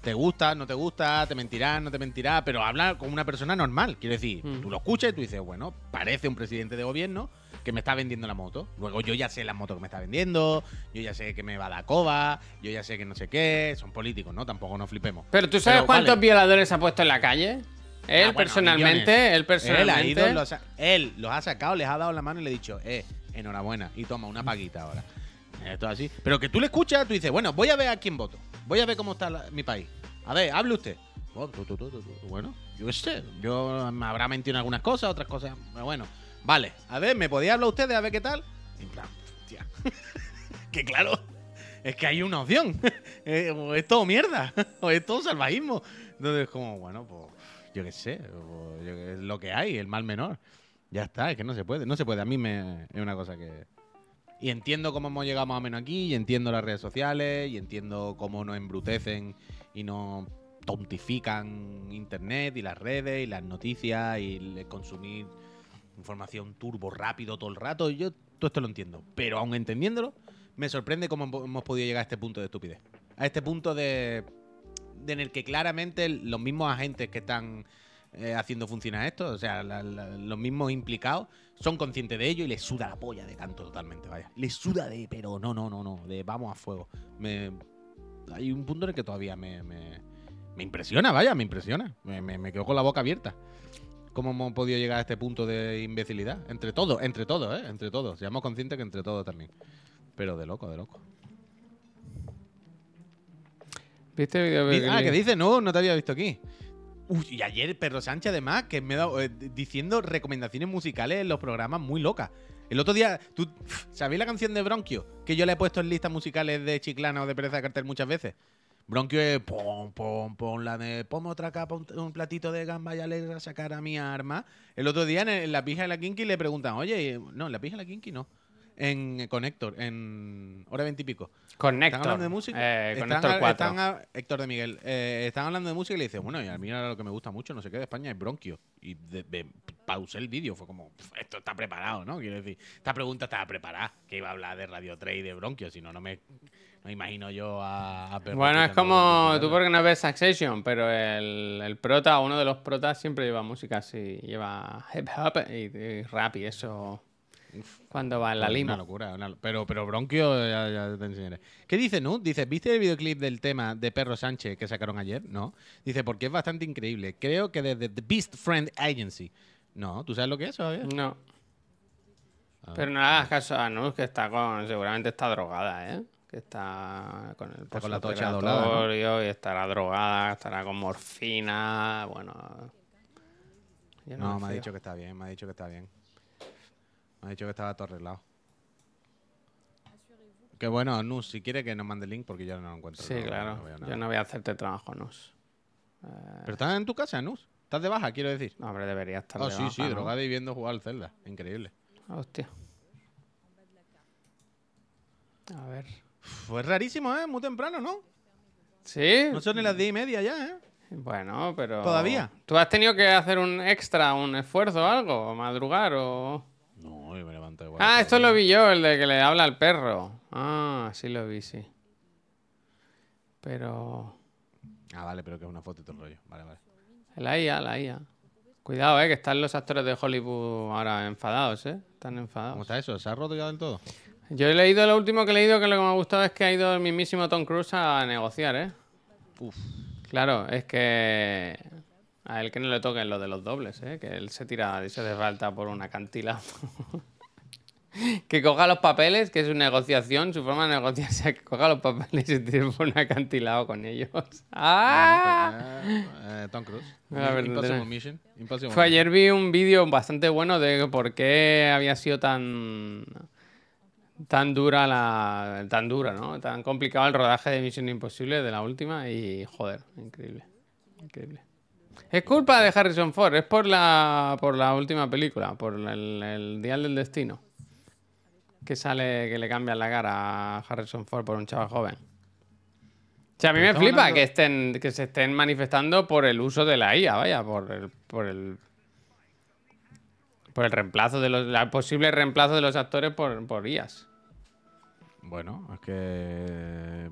te gusta, no te gusta, te mentirá, no te mentirá, pero habla como una persona normal. Quiero decir, Mm. tú lo escuchas y tú dices, bueno, parece un presidente de gobierno que me está vendiendo la moto. Luego yo ya sé la moto que me está vendiendo, yo ya sé que me va a dar coba, yo ya sé que no sé qué. Son políticos, ¿no? Tampoco nos flipemos. Pero tú sabes Pero, cuántos vale. violadores ha puesto en la calle? Él bueno, personalmente, millones. él Él personalmente. ha ido, los ha, él los ha sacado, les ha dado la mano y le ha dicho, eh, enhorabuena. Y toma una paguita ahora. Esto es así. Pero que tú le escuchas, tú dices, bueno, voy a ver a quién voto. Voy a ver cómo está la- mi país. A ver, hable usted. Bueno, yo qué sé. Yo me habrá mentido en algunas cosas, otras cosas. Pero bueno, vale. A ver, ¿me podía hablar usted de a ver qué tal? En plan, hostia. (laughs) que claro. Es que hay una opción. (laughs) Eh, o es todo mierda. (laughs) o es todo salvajismo. Entonces, como, bueno, pues, yo qué sé. yo qué- es lo que hay, el mal menor. Ya está, es que no se puede. No se puede. A mí me, es una cosa que. Y entiendo cómo hemos llegado más o menos aquí, y entiendo las redes sociales, y entiendo cómo nos embrutecen y nos tontifican internet y las redes y las noticias y el consumir información turbo rápido todo el rato. Yo todo esto lo entiendo. Pero aun entendiéndolo, me sorprende cómo hemos- podido llegar a este punto de estupidez. A este punto de, de en el que claramente los mismos agentes que están eh, haciendo funcionar esto, o sea, los mismos implicados, son conscientes de ello y les suda la polla de canto totalmente, vaya. Les suda de, pero no, no, no, no, de vamos a fuego. Me, hay un punto en el que todavía me, me, impresiona, vaya, me impresiona. Me quedo con la boca abierta. ¿Cómo hemos podido llegar a este punto de imbecilidad? Entre todos, entre todos, ¿eh? Entre todos. Seamos conscientes que entre todos también. Pero de loco, de loco. ¿Viste el video? Que Ah, que dice, no, no te había visto aquí. Uy, y ayer Perro Sánchez, además, que me ha dado eh, diciendo recomendaciones musicales en los programas muy locas. El otro día, ¿tú sabéis la canción de Bronquio? Que yo le he puesto en listas musicales de Chiclana o de Pereza de Cartel muchas veces. Bronquio es pom, pom, pom, la de ponme otra capa, un, un platito de gamba y alegra sacar a mi arma. El otro día en, el- en la pija de la Kinky le preguntan, oye, no, en la pija de la Kinky no. En Connector, en hora veintipico. Con ¿Están Néctor. hablando de música? Eh, con Están a- 4. están a- Héctor de Miguel. eh, están hablando de música y le dice, bueno, y a mí ahora lo que me gusta mucho, no sé qué, de España es Bronquio. Y de- de- pausé el vídeo, fue como, "Pf, esto está preparado, ¿no? Quiero decir, esta pregunta estaba preparada, que iba a hablar de Radio 3 y de Bronquio, si no, no me no imagino yo a, a Bueno, es como tú porque no ves Succession, pero el, el prota, uno de los protas siempre lleva música así, lleva hip hop y, y rap y eso cuando va en la Una lima. locura, una pero, pero Bronquio, ya, ya te enseñaré. ¿Qué dice Nu? Dice, ¿viste el videoclip del tema de Perro Sánchez que sacaron ayer? No. Dice, porque es bastante increíble. Creo que desde The Beast Friend Agency. No, ¿tú sabes lo que es Javier? No. Ah. Pero no le hagas caso a Nus, que está con. Seguramente está drogada, ¿eh? Que está con el Está con la tocha doblada, ¿no? y estará drogada, estará con morfina. Bueno. yo No, me me ha dicho que está bien, me ha dicho que está bien. Me ha dicho que estaba todo arreglado. Que bueno, Nus, si quiere que nos mande el link porque yo no lo encuentro. Sí, no- claro. no veo nada. yo no voy a hacerte trabajo, Nus. Pero estás en tu casa, Nus. Estás de baja, quiero decir. No, hombre, debería estar. Oh, de sí, baja, sí, ¿no? drogada y viendo jugar al Zelda. Increíble. Hostia. A ver. Fue rarísimo, ¿eh? Muy temprano, ¿no? ¿Sí? No son ni las diez y media ya, ¿eh? Bueno, pero. ¿Todavía? ¿Tú has tenido que hacer un extra, un esfuerzo o algo? ¿O madrugar o.? No, yo me levanto igual. Ah, esto lo vi yo, el de que le habla al perro. Ah, sí lo vi, sí. Pero. Ah, vale, pero que es una foto y todo el rollo. Vale, vale. La IA, la IA. Cuidado, eh, que están los actores de Hollywood ahora enfadados, eh. Están enfadados. ¿Cómo está eso? ¿Se ha roto ya del todo? Yo he leído, lo último que he leído, que lo que me ha gustado es que ha ido el mismísimo Tom Cruise a negociar, eh. Uf. Claro, es que a él que no le toquen lo de los dobles, ¿eh? que él se tira, dice de falta por un acantilado. (laughs) que coja los papeles, que es su negociación, su forma de negociar, o sea, que coja los papeles y se tire por un acantilado con ellos. (laughs) ¡Ah! Eh, eh, Tom Cruise. La. Impossible Mission. Impossible Fue ayer vi un vídeo bastante bueno de por qué había sido tan tan dura la tan dura, ¿no? Tan complicado el rodaje de Misión Imposible de la última y joder, increíble. Increíble. Es culpa de Harrison Ford, es por la por la última película, por el, el Dial del Destino. Que sale que le cambian la cara a Harrison Ford por un chaval joven. O sea, a mí me flipa hablando- que estén que se estén manifestando por el uso de la IA, vaya, por el por el por el reemplazo de los el posible reemplazo de los actores por, por IAs. Bueno, es que.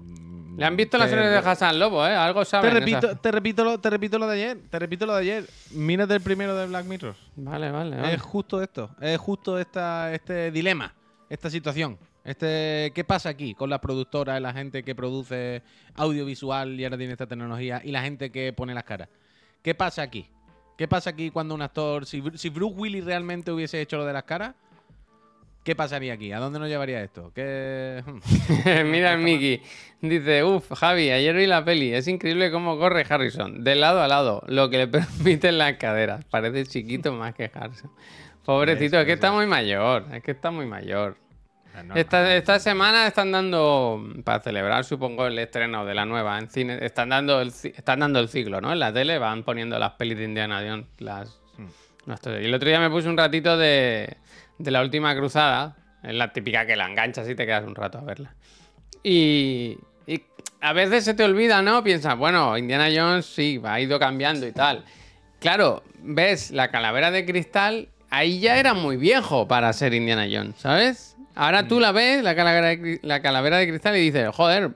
Le han visto las te- series de Hassan Lobo, ¿eh? Algo Te saben. repito, esas- te repito, lo, te repito lo de ayer. Te repito lo de ayer. Mírate el primero de Black Mirror. Vale, vale, vale. Es justo esto. Es justo esta, este dilema. Esta situación. Este, ¿Qué pasa aquí con las productoras, la gente que produce audiovisual y ahora tiene esta tecnología y la gente que pone las caras? ¿Qué pasa aquí? ¿Qué pasa aquí cuando un actor. Si, si Bruce Willis realmente hubiese hecho lo de las caras, ¿qué pasaría aquí? ¿A dónde nos llevaría esto? ¿Qué. hmm. (laughs) Mira el Mickey. Dice, uff, Javi, ayer vi la peli. Es increíble cómo corre Harrison. De lado a lado. Lo que le (laughs) permiten las caderas. Parece chiquito (laughs) más que Harrison. Pobrecito, es que está muy mayor. Es que está muy mayor. Esta, esta semana están dando, para celebrar supongo el estreno de la nueva en cine, están dando el, están dando el ciclo, ¿no? En la tele van poniendo las pelis de Indiana Jones. Las, Hmm. no estoy- y el otro día me puse un ratito de, de la última cruzada, es la típica que la enganchas y te quedas un rato a verla. Y, y a veces se te olvida, ¿no? Piensas, bueno, Indiana Jones sí, ha ido cambiando y tal. Claro, ves la calavera de cristal, ahí ya era muy viejo para ser Indiana Jones, ¿sabes? Ahora Mm. tú la ves, la calavera de, cri- la calavera de cristal, y dices, joder,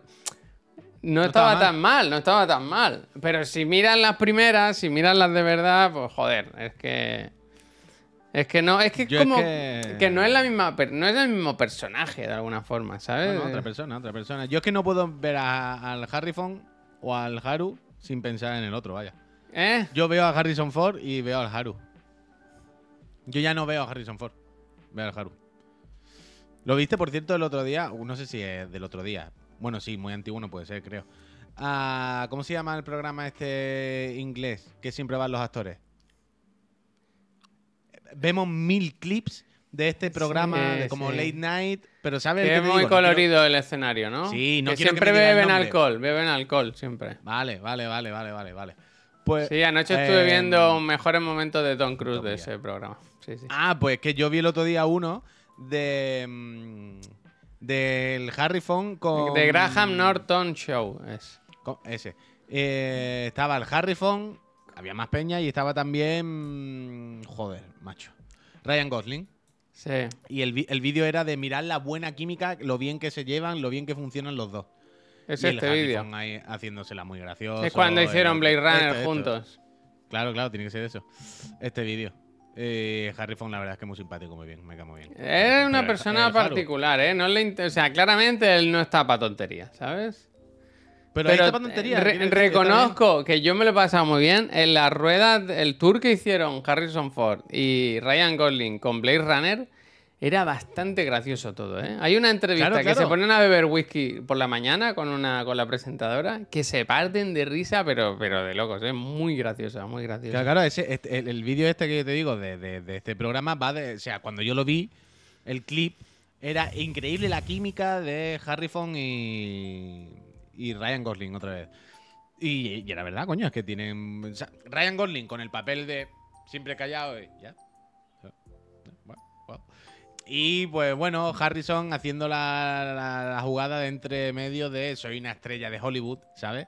no, estaba estaba mal. tan mal, no estaba tan mal. Pero si miras las primeras, si miras las de verdad, pues joder, es que. Es que no, es que es Yo es como. que- que... no es la misma. No es el mismo personaje de alguna forma, ¿sabes? No, no, otra persona, otra persona. Yo es que no puedo ver a- al Harrison o al Haru sin pensar en el otro, vaya. ¿Eh? Yo veo a Harrison Ford y veo al Haru. Yo ya no veo a Harrison Ford. Veo al Haru. ¿Lo viste, por cierto, el otro día? Uh, No sé si es del otro día. Bueno, sí, muy antiguo no puede ser, creo. Ah, ¿Cómo se llama el programa este inglés que siempre van los actores? Vemos mil clips de este programa Sí, de como sí. late night, pero ¿sabes? Que es muy digo? No quiero- colorido el escenario, ¿no? Sí, no que quiero que siempre me beben alcohol, beben alcohol, siempre. Vale, vale, vale, vale, vale, vale. Pues, Sí, anoche estuve eh, viendo mejores momentos de Tom Cruise de ese programa. Sí, sí. Ah, pues que yo vi el otro día uno de. mm, del Harrison con. De Graham Norton Show es. con- ese. Eh, estaba el Harrison, había más peña y estaba también. Joder, macho. Ryan Gosling. Sí. Y el, el vídeo era de mirar la buena química, lo bien que se llevan, lo bien que funcionan los dos. Es y este vídeo. Haciéndosela muy gracioso. Es cuando hicieron el- Blade Runner esto, esto. juntos. Claro, claro, tiene que ser eso. Este vídeo. Eh, Harrison, la verdad es que es muy simpático, muy bien, me cae muy bien. Es una Pero persona particular, ¿eh? No le o sea, claramente él no está para tonterías, ¿sabes? Pero, Pero tontería, re- reconozco que yo me lo he pasado muy bien en la rueda, el tour que hicieron Harrison Ford y Ryan Gosling con Blade Runner. Era bastante gracioso todo, ¿eh? Hay una entrevista Claro, que se ponen a beber whisky por la mañana con una con la presentadora que se parten de risa, pero, pero de locos, ¿eh? Muy graciosa, muy graciosa. Claro, claro, ese- este- el, el vídeo este que te digo de, de- de este programa va de. O sea, cuando yo lo vi, el clip, era increíble la química de Harrison y. y Ryan Gosling otra vez. Y, y era verdad, coño, es que tienen. o sea, Ryan Gosling con el papel de siempre callado y ya. Bueno. Y pues bueno, Harrison haciendo la, la- la jugada de entre medio de soy una estrella de Hollywood, ¿sabes?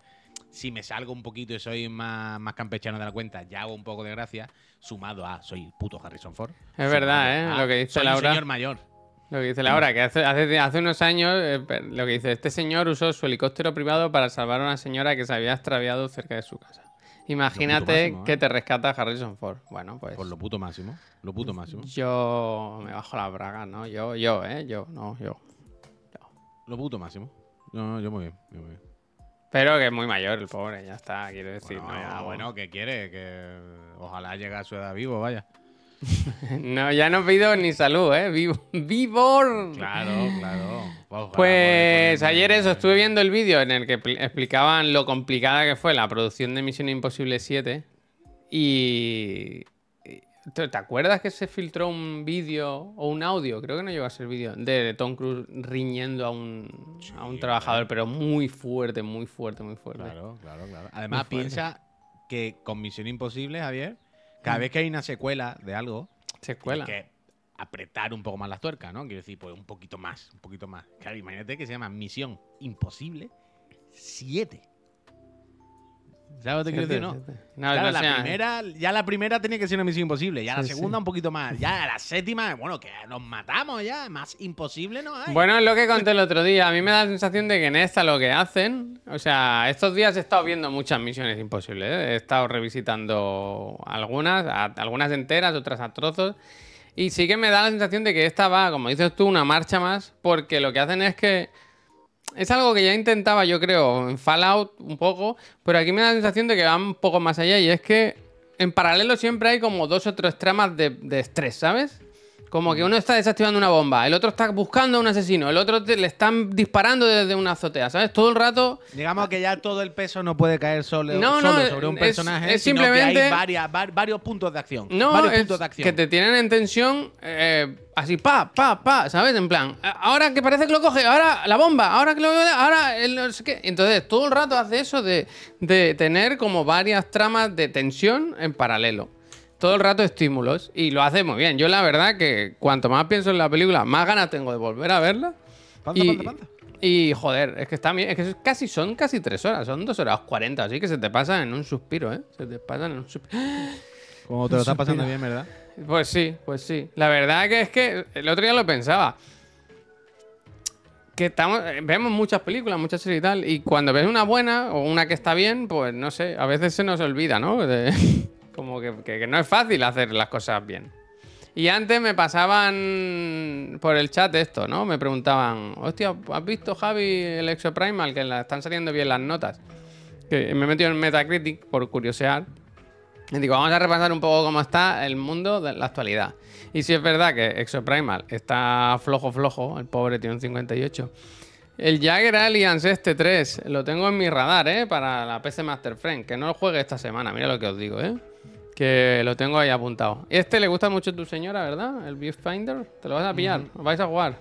Si me salgo un poquito y soy más, más campechano de la cuenta, ya hago un poco de gracia, sumado a soy puto Harrison Ford. Es verdad, ¿eh? a Lo que dice soy un Laura. señor mayor. Lo que dice Laura, que hace, hace, hace unos años, eh, lo que dice, este señor usó su helicóptero privado para salvar a una señora que se había extraviado cerca de su casa. Imagínate máximo, ¿eh? que te rescata Harrison Ford. Bueno, pues Por lo puto máximo. Lo puto máximo. yo me bajo la braga, ¿no? Yo, yo, ¿eh? Yo, no, yo. Lo puto máximo. No, yo muy bien. yo muy bien. Pero que es muy mayor el pobre, ya está, quiero decir. Bueno, no, ya, bueno, ¿qué quiere? Que ojalá llegue a su edad vivo, vaya. (laughs) no, ya no pido ni salud, ¿eh? Vivo, ¡Vivor! Claro, claro. Ojalá Pues ayer eso, estuve viendo el vídeo en el que pl- explicaban lo complicada que fue la producción de Misión Imposible 7 y... ¿Te acuerdas que se filtró un vídeo o un audio? Creo que no llegó a ser vídeo de Tom Cruise riñendo a un, a un trabajador, pero muy fuerte, muy fuerte, muy fuerte. Claro, claro, claro. Además, piensa que con Misión Imposible, Javier, cada vez que hay una secuela de algo, Secuela. tienes que apretar un poco más las tuercas, ¿no? Quiero decir, pues un poquito más, un poquito más. Claro, imagínate que se llama Misión Imposible 7. ¿Sabes lo que te quiero decir, no? No, Claro, la sea- primera, ya la primera tenía que ser una misión imposible, ya la Sí, segunda sí. un poquito más, ya la séptima, bueno, que nos matamos ya, más imposible no hay. Bueno, es lo que conté el otro día. A mí me da la sensación de que en esta lo que hacen. O sea, estos días he estado viendo muchas misiones imposibles. ¿eh? He estado revisitando algunas, a- algunas enteras, otras a trozos. Y sí que me da la sensación de que esta va, como dices tú, una marcha más. Porque lo que hacen es que. Es algo que ya intentaba, yo creo, en Fallout un poco. Pero aquí me da la sensación de que va un poco más allá. Y es que en paralelo siempre hay como dos o tres tramas de, de estrés, ¿sabes? Como que uno está desactivando una bomba, el otro está buscando a un asesino, el otro te- le están disparando desde una azotea, ¿sabes? Todo el rato Digamos que ya todo el peso no puede caer solo, No, solo no, sobre un es- personaje, es sino que simplemente- hay varias- var- varios puntos de acción. No, varios es puntos de acción. que te tienen en tensión eh, así, pa, pa, pa, ¿sabes? En plan, a- ahora que parece que lo coge, ahora la bomba, ahora que lo ahora el no sé qué. Entonces, todo el rato hace eso de, de tener como varias tramas de tensión en paralelo. Todo el rato estímulos. Y lo hace muy bien. Yo la verdad que cuanto más pienso en la película, más ganas tengo de volver a verla. Panza, y, panza, panza. y, joder, es que está bien, es que casi, son casi tres horas, son dos horas cuarenta, así que se te pasan en un suspiro, ¿eh? Se te pasan en un suspiro. (gasps) Como te lo estás pasando bien, ¿verdad? Pues sí, pues sí. La verdad que es que el otro día lo pensaba. Que estamos, eh, vemos muchas películas, muchas series y tal, y cuando ves una buena o una que está bien, pues no sé, a veces se nos olvida, ¿no? De- como que, que- no es fácil hacer las cosas bien. Y antes me pasaban por el chat esto, ¿no? Me preguntaban, hostia, ¿has visto Javi el Exoprimal? Que la están saliendo bien las notas. Que me he metido en Metacritic por curiosear. Y digo, vamos a repasar un poco cómo está el mundo de la actualidad. Y si es verdad que Exoprimal está flojo, flojo, el pobre tiene un 58. El Jagger Alliance este 3 lo tengo en mi radar, ¿eh? Para la PC Master Friend. Que no lo juegue esta semana, mira lo que os digo, ¿eh? Que lo tengo ahí apuntado. Este le gusta mucho a tu señora, ¿verdad? El Viewfinder. ¿Te lo vas a pillar? ¿Lo vais a jugar?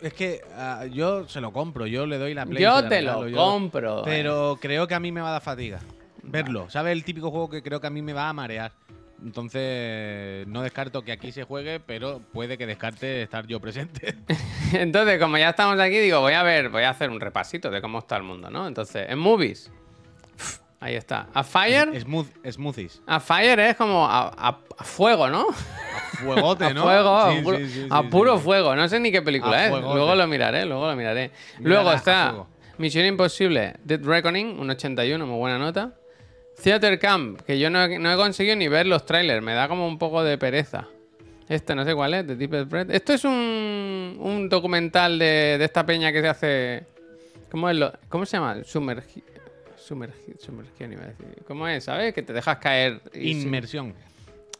Es que ah, yo se lo compro, yo le doy la play. Yo te regalo, lo yo- compro. eh. Pero creo que a mí me va a dar fatiga. Verlo. ¿Sabes? El típico juego que creo que a mí me va a marear. Entonces, no descarto que aquí se juegue, pero puede que descarte estar yo presente. (laughs) Entonces, como ya estamos aquí, digo, voy a ver, voy a hacer un repasito de cómo está el mundo, ¿no? Entonces, en movies. Ahí está. A Fire. Smooth, smoothies. A Fire es como a, a- a fuego, ¿no? Fuegote, (laughs) A ¿no? fuego, a puro, sí, sí, a puro fuego. No sé ni qué película es. fuegote. Luego lo miraré, luego lo miraré. Luego está. Misión Imposible, Dead Reckoning, un 81, muy buena nota. Theater Camp, que yo no, he- no he conseguido ni ver los trailers, me da como un poco de pereza. Este no sé cuál es, The Deepest Breath. Esto es un, un documental de, de esta peña que se hace. ¿Cómo es lo, ¿Cómo se llama? Sumergi, sumergi, sumergión, iba a decir. ¿Cómo es? ¿Sabes? Que te dejas caer. y Inmersión.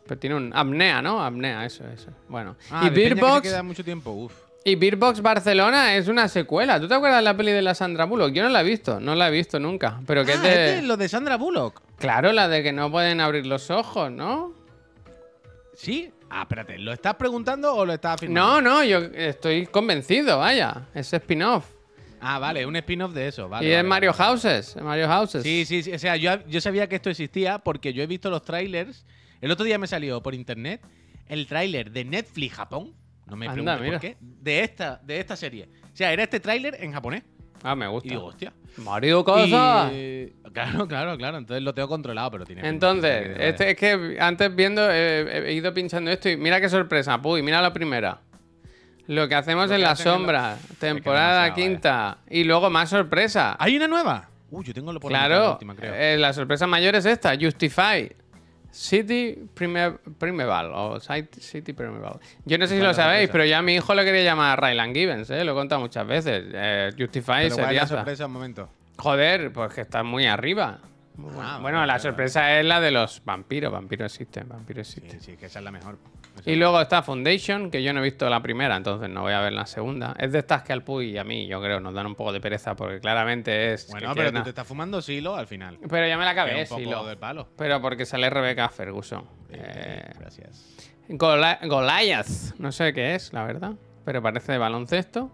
pero tiene un apnea, ¿no? Apnea, eso, eso. Bueno. Ah, y peña que Beerbox. queda mucho tiempo. Uf. Y Beerbox Barcelona es una secuela. ¿Tú te acuerdas de la peli de la Sandra Bullock? Yo no la he visto, no la he visto nunca. Pero que Ah, es de. es de lo de Sandra Bullock. Claro, la de que no pueden abrir los ojos, ¿no? ¿Sí? Ah, espérate, ¿lo estás preguntando o lo estás afirmando? No, no, yo estoy convencido, vaya. Es spin-off. Ah, vale, un spin-off de eso. Vale, y vale, es Mario vale. Houses. Mario Houses. Sí, sí, sí. O sea, yo, yo sabía que esto existía porque yo he visto los trailers. El otro día me salió por internet el tráiler de Netflix Japón. No me Anda, preguntes por qué. De esta, de esta serie. O sea, era este tráiler en japonés. Ah, me gusta. Y digo, hostia. Mario Cosa. Y- Claro, claro, claro. Entonces lo tengo controlado, pero tiene. Entonces, este, es que antes viendo, eh, he ido pinchando esto y mira qué sorpresa. Puy, mira la primera. Lo que hacemos Lo en que la hacen en la- sombra, temporada demasiado, eh. quinta. Y luego más sorpresa. ¿Hay una nueva? Uy, yo tengo lo por la mitad, la Claro, última, creo. eh, la sorpresa mayor es esta, Justify. City Prime- Primeval o City City Primeval. Yo no sé si ¿Cuál lo sabéis, sorpresa? pero ya a mi hijo le quería llamar Ryland Gibbons, ¿eh? lo he contado muchas veces. Eh, Justify Pero ¿cuál es sería. la sorpresa? Un momento. Joder, pues que está muy arriba. Muy Ah, bueno, vale, la sorpresa es la de los vampiros. Vampiros existen, vampiros Sí, existen. sí, que esa es la mejor. Y luego está Foundation, que yo no he visto la primera, entonces no voy a ver la segunda. Es de estas que al Puy y a mí, yo creo, nos dan un poco de pereza, porque claramente es. Bueno, pero tú te estás fumando silo al final. Pero ya me la acabé, es un sí, poco lo- del palo. Pero porque sale Rebecca Ferguson. Eh, Gracias. Goliath. No sé qué es, la verdad. Pero parece de baloncesto.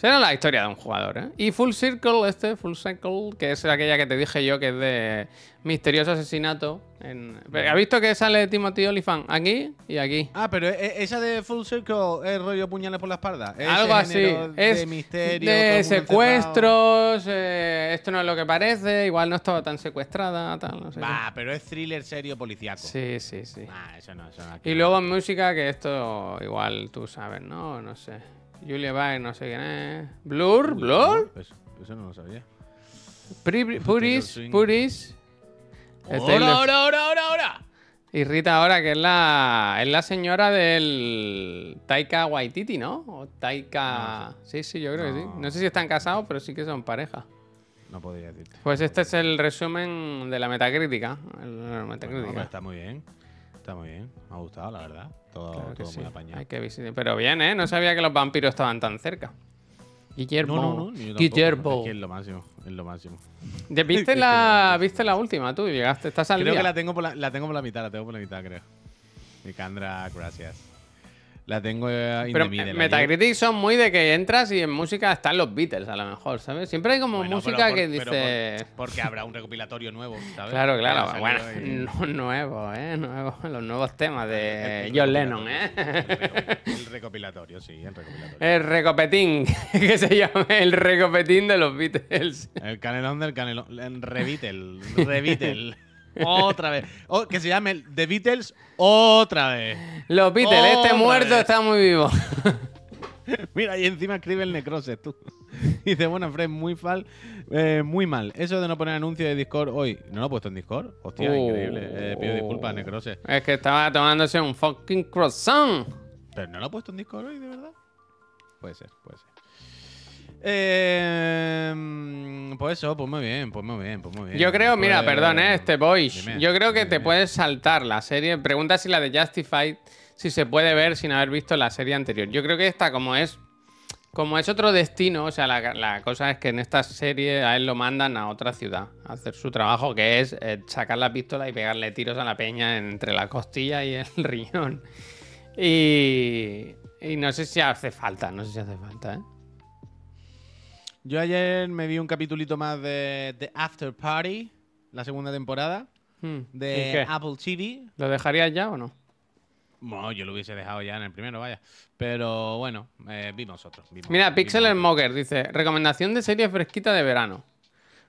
Será la historia de un jugador, ¿eh? Y Full Circle, este, Full Circle, que es aquella que te dije yo que es de misterioso asesinato. En... ¿Has visto que sale Timothy Olyphant aquí y aquí? Ah, pero e- esa de Full Circle es rollo puñales por la espalda. Ese Algo así. género Es de misterio. de secuestros. eh, esto no es lo que parece. Igual no estaba tan secuestrada, tal, no sé. Va, pero es thriller serio policiaco. Sí, sí, sí. Ah, eso no, eso no. Y luego en música, que esto igual tú sabes, ¿no? No sé. Julia Baer, no sé quién es. Blur, Blur. Eso no lo sabía. Pri- Puris. Puris. El ¡Ahora, ahora, ahora, ahora, ahora! Y Rita ahora, que es la, es la señora del Taika Waititi, ¿no? O Taika... Sí, sí, yo creo que sí. No. Sé si están casados, pero sí que son pareja. no podría decirte. Pues este es el resumen de la metacrítica. la está muy bien. Está muy bien. Me ha gustado, la verdad. Todo, Claro todo sí. muy apañado. Hay que visitar. Pero bien, ¿eh? No sabía que los vampiros estaban tan cerca. Guillermo. No, no, yo. Guillermo. Es que es lo máximo. Es lo máximo. (laughs) ¿Viste, la, ¿Viste la última tú? Llegaste, estás al Creo día. que la tengo, por la, la tengo por la mitad, la tengo por la mitad, creo. Nicandra, gracias. La tengo eh, in Pero the middle, Metacritic son muy de que entras y en música están los Beatles, a lo mejor, ¿sabes? Siempre hay como Bueno, música por- que por- dice... porque habrá un recopilatorio nuevo, ¿sabes? Claro, claro. Bueno, (laughs) no, nuevo, ¿eh? Nuevo, (laughs) los nuevos temas de El John Lennon. ¿eh? El recopilatorio, sí, el recopilatorio. El recopetín, (laughs) que se llama el recopetín de los Beatles. El canelón del canelón. El Revitel. Revitel. Otra vez. O que se llame The Beatles otra vez. Los Beatles, este muerto vez. está muy vivo. (laughs) Mira, y encima escribe el necroses, tú. (laughs) Dice, bueno, Fred, muy, fal, eh, muy mal. Eso de no poner anuncio de Discord hoy. ¿No lo he puesto en Discord? Hostia, Oh. increíble. Eh, pido disculpas, necroses. Es que estaba tomándose un fucking croissant. ¿Pero no lo he puesto en Discord hoy, de verdad? Puede ser, puede ser. Eh, pues eso, pues muy bien, pues muy bien, pues muy bien. Yo creo, mira, perdón, ¿eh? este boys. Dime, Yo creo que dime, te puedes saltar la serie. Pregunta si la de Justified, si se puede ver sin haber visto la serie anterior. Yo creo que esta, como es. Como es otro destino, o sea, la, la cosa es que en esta serie a él lo mandan a otra ciudad a hacer su trabajo, que es eh, sacar la pistola y pegarle tiros a la peña entre la costilla y el (laughs) riñón. Y, y no sé si hace falta, no sé si hace falta, ¿eh? Yo ayer me vi un capitulito más de The After Party, la segunda temporada, Hmm. ¿Y de? Apple TV. ¿Lo dejarías ya o no? Bueno, yo lo hubiese dejado ya en el primero, vaya. Pero bueno, eh, vimos otro. vimos- Mira, Pixel. Smoker dice: Recomendación de serie fresquita de verano.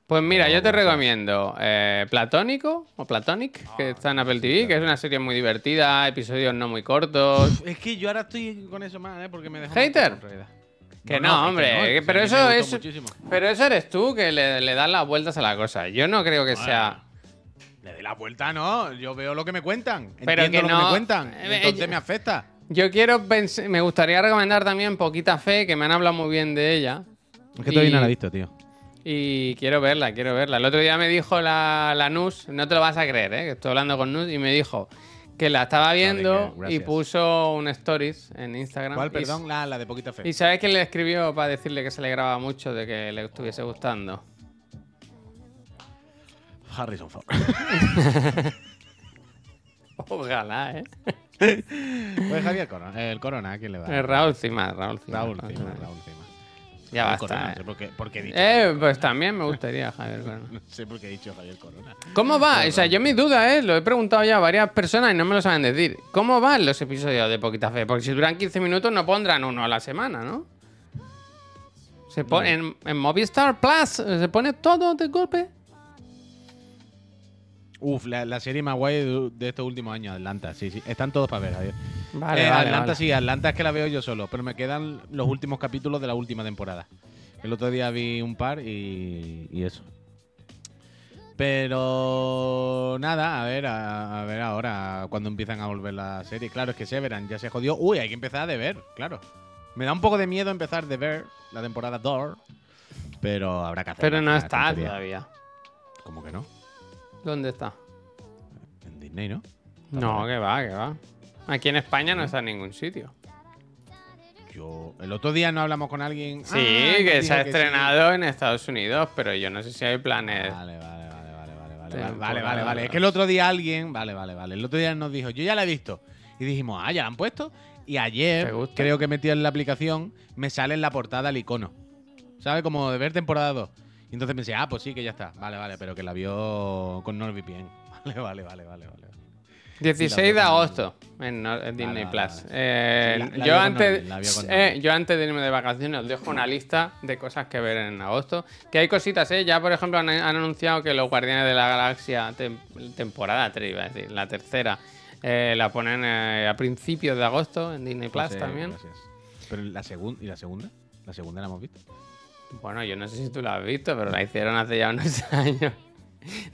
Pues mira, Oh, yo te recomiendo eh, Platónico o Platonic, Ah, que está en Apple TV, que es una serie muy divertida, episodios no muy cortos. Es que yo ahora estoy con eso más, ¿eh? Porque me dejó ¿Hater? Que no, hombre, que- pero eso es- muchísimo. Pero eso eres tú que le, le das las vueltas a la cosa. Yo no creo que sea. Le doy la vuelta, no. Yo veo lo que me cuentan. Pero Entiendo que lo que me cuentan. Eh, Entonces eh, me afecta. Yo quiero me gustaría recomendar también Poquita Fe, que me han hablado muy bien de ella. Es que todavía no la he visto, tío. Y quiero verla, quiero verla. El otro día me dijo la, la Nus, no te lo vas a creer, ¿eh? que estoy hablando con Nus, y me dijo que la estaba viendo y puso un stories en Instagram. ¿Cuál, Y- perdón? La, la de poquita fe. ¿Y sabes quién le escribió para decirle que se le grababa mucho de que le estuviese gustando? Harrison Ford. (laughs) Ojalá, ¿eh? pues Javier Corona. El Corona, ¿a quién le va? Eh, Raúl Cima, Raúl Cima. Raúl Cima. Raúl Cima. Ya Javier basta, Corona, no sé por qué, por qué he dicho. Eh, pues también me gustaría, Javier. Corona. (laughs) No sé por qué he dicho Javier Corona. ¿Cómo va? O sea, yo mi duda es, lo he preguntado ya a varias personas y no me lo saben decir. ¿Cómo van los episodios de Poquita Fe? Porque si duran 15 minutos no pondrán uno a la semana, ¿no? Se pone en, en Movistar Plus, eh, se pone todo de golpe. Uf, la, la serie más guay de, de estos últimos años, Atlanta. Sí, sí. Están todos para ver. Vale, Eh, vale, Atlanta vale. sí, Atlanta es que la veo yo solo, pero me quedan los últimos capítulos de la última temporada. El otro día vi un par y, y eso. Pero nada, a ver, a, a ver ahora cuando empiezan a volver la serie. Claro, es que Severan ya se jodió. Uy, hay que empezar de ver, claro. Me da un poco de miedo empezar de ver la temporada Door, pero habrá que hacer. Pero no está todavía. ¿Cómo que no? ¿Dónde está? En Disney, ¿no? No, que va, que va. Aquí en España no está en ningún sitio. Yo, el otro día no hablamos con alguien. Sí, Ah, que se ha sí. estrenado en Estados Unidos, pero yo no sé si hay planes. Vale, vale, vale, vale, vale, vale, vale, vale, vale. Es que el otro día alguien, vale, vale, vale. El otro día nos dijo, yo ya la he visto. Y dijimos, ah, ya la han puesto. Y ¿Te ayer, creo que metí en la aplicación, me sale en la portada el icono. ¿Sabes? Como de ver temporada 2. Y entonces pensé, ah, pues sí, que ya está. Vale, vale, pero que la vio con NordVPN. (laughs) Vale, vale, vale, vale, vale. 16 Sí, la de agosto en, Disney Plus. Eh, yo, antes, eh, yo antes de irme de vacaciones os dejo una lista de cosas que ver en agosto. Que hay cositas, ¿eh? Ya, por ejemplo, han, han anunciado que los Guardianes de la Galaxia, tem- temporada 3, iba a decir, la tercera, eh, la ponen eh, a principios de agosto en Disney Plus también. gracias. Pero la segunda, ¿y la segunda? ¿La segunda la hemos visto? Bueno, yo no sé si tú la has visto, pero la hicieron hace ya unos (laughs) años.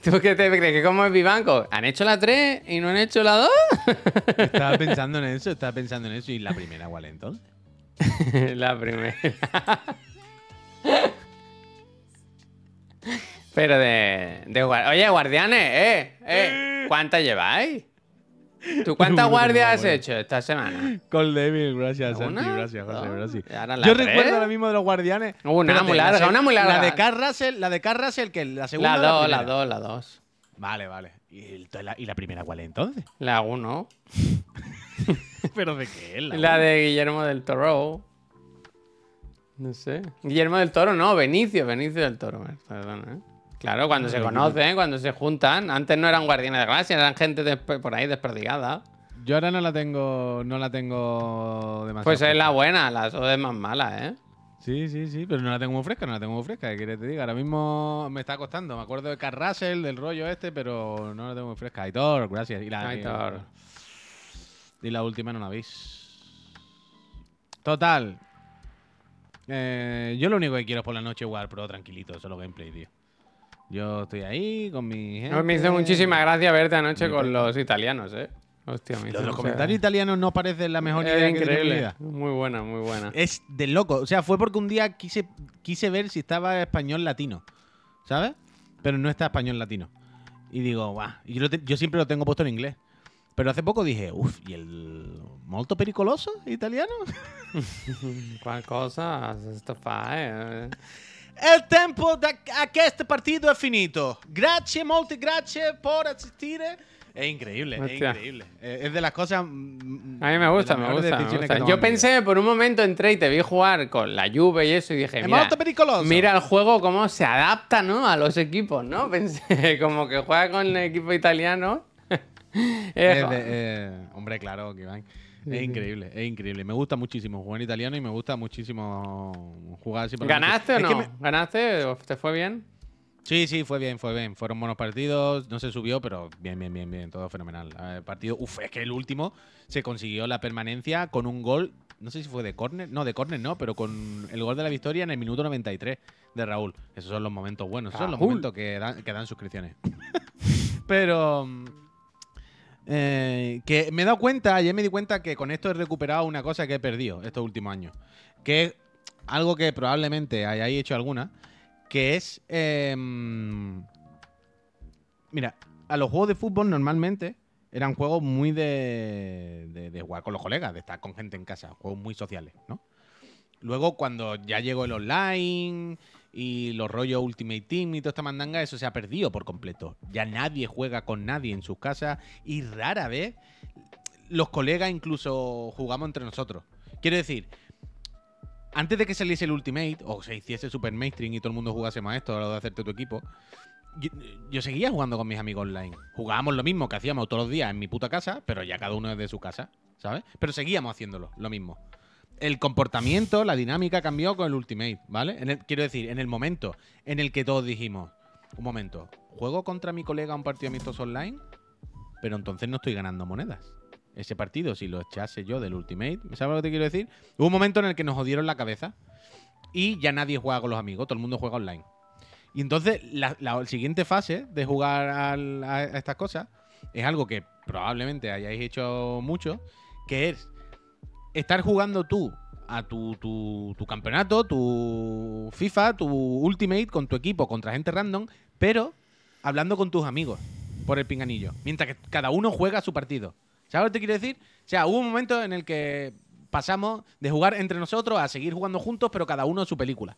¿Tú qué te crees? ¿Que cómo es Vivanco? ¿Han hecho la 3 y no han hecho la 2? Estaba (laughs) pensando en eso, estaba pensando en eso. ¿Y la primera cuál entonces? (laughs) la primera. Pero de, Oye, guardianes, ¿eh? ¿eh? ¿Cuántas lleváis? ¿Tú cuántas (laughs) Uno guardias has hecho esta semana? Con Devil, gracias. Santi, gracias, José, Dos. gracias. La Yo tres. recuerdo ahora mismo de los guardianes. Una Espérate, muy la larga, se- una muy larga. La de Carl Russell, la de Carl Russell, que la segunda. La 2, la primera? 2, la 2. Vale, vale. ¿Y, la, y la primera cuál es entonces? La 1. (laughs) ¿Pero de qué es? La uno? de Guillermo del Toro. No sé. Guillermo del Toro, no, Benicio, Benicio del Toro. Perdona, ¿eh? Claro, cuando se conocen, cuando se juntan. Antes no eran guardianes de galaxia, eran gente por ahí desperdigada. Yo ahora no la tengo. No la tengo demasiado. Pues es la buena, la SOD es más mala, ¿eh? Sí, sí, sí, pero no la tengo muy fresca, no la tengo muy fresca. ¿Qué quieres te diga? Ahora mismo me está costando. Me acuerdo de Carl Russell, del rollo este, pero no la tengo muy fresca. Aitor, gracias. Y la, Aitor. Y la última no la veis. Total. Eh, yo lo único que quiero es por la noche jugar pro tranquilito, solo gameplay, tío. Yo estoy ahí con mi gente. No, me hizo muchísima gracia verte anoche con los italianos, ¿eh? Hostia, me hizo los comentarios italianos no parece la mejor Era idea que increíble. vida. Muy buena, muy buena. Es de loco. O sea, fue porque un día quise, quise ver si estaba español latino. ¿Sabes? Pero no está español latino. Y digo, guau. Yo, siempre lo tengo puesto en inglés. Pero hace poco dije, uff, ¿y el molto pericoloso italiano? (laughs) ¿Cuál cosa? Esto fa, eh. El tempo da, a que este partido es finito. Gracias, molte gracias por asistir. Es increíble, es increíble. Eh, Es de las cosas. mm, A mí me gusta, me gusta, me gusta. Yo pensé, por un momento entré y te vi jugar con la Juve y eso y dije, mira, molto pericoloso. mira el juego cómo se adapta, ¿no? A los equipos, ¿no? (laughs) Pensé, como que juega con el equipo italiano. (laughs) Eh, de- eh, hombre, claro, que van. Es increíble, es increíble. Me gusta muchísimo jugar en italiano y me gusta muchísimo jugar así. ¿Ganaste o no? me- ¿Ganaste? ¿O ¿Te fue bien? Sí, sí, fue bien, fue bien. Fueron buenos partidos, no se subió, pero bien, bien, bien, bien, todo fenomenal. El partido, uf, es que el último se consiguió la permanencia con un gol, no sé si fue de córner, no, de córner no, pero con el gol de la victoria en el minuto 93 de Raúl. Esos son los momentos buenos, esos son los momentos que dan, que dan suscripciones. (laughs) pero mm, eh, que me he dado cuenta, ayer me di cuenta que con esto he recuperado una cosa que he perdido estos últimos años, que es algo que probablemente hayáis hecho alguna, que es... em, mira, a los juegos de fútbol normalmente eran juegos muy de, de, de jugar con los colegas, de estar con gente en casa, juegos muy sociales, ¿no? Luego, cuando ya llegó el online y los rollos Ultimate Team y toda esta mandanga, eso se ha perdido por completo. Ya nadie juega con nadie en sus casas y rara vez los colegas incluso jugamos entre nosotros. Quiero decir, antes de que saliese el Ultimate o se hiciese Super Mainstream y todo el mundo jugase más esto a lo de hacerte tu equipo, yo, yo seguía jugando con mis amigos online. Jugábamos lo mismo que hacíamos todos los días en mi puta casa, pero ya cada uno desde su casa, ¿sabes? Pero seguíamos haciéndolo, lo mismo. El comportamiento, la dinámica cambió con el Ultimate, ¿vale? Quiero decir, en el momento en el que todos dijimos, un momento, ¿juego contra mi colega un partido amistoso online? Pero entonces no estoy ganando monedas. Ese partido, si lo echase yo del Ultimate, ¿sabes lo que te quiero decir? Hubo un momento en el que nos jodieron la cabeza y ya nadie juega con los amigos, todo el mundo juega online. Y entonces la, siguiente fase de jugar a estas cosas es algo que probablemente hayáis hecho mucho, que es estar jugando tú a tu, tu- tu campeonato, tu FIFA, tu Ultimate con tu equipo contra gente random, pero hablando con tus amigos por el pinganillo, mientras que cada uno juega su partido. ¿Sabes lo que te quiero decir? O sea, hubo un momento en el que pasamos de jugar entre nosotros a seguir jugando juntos, pero cada uno su película.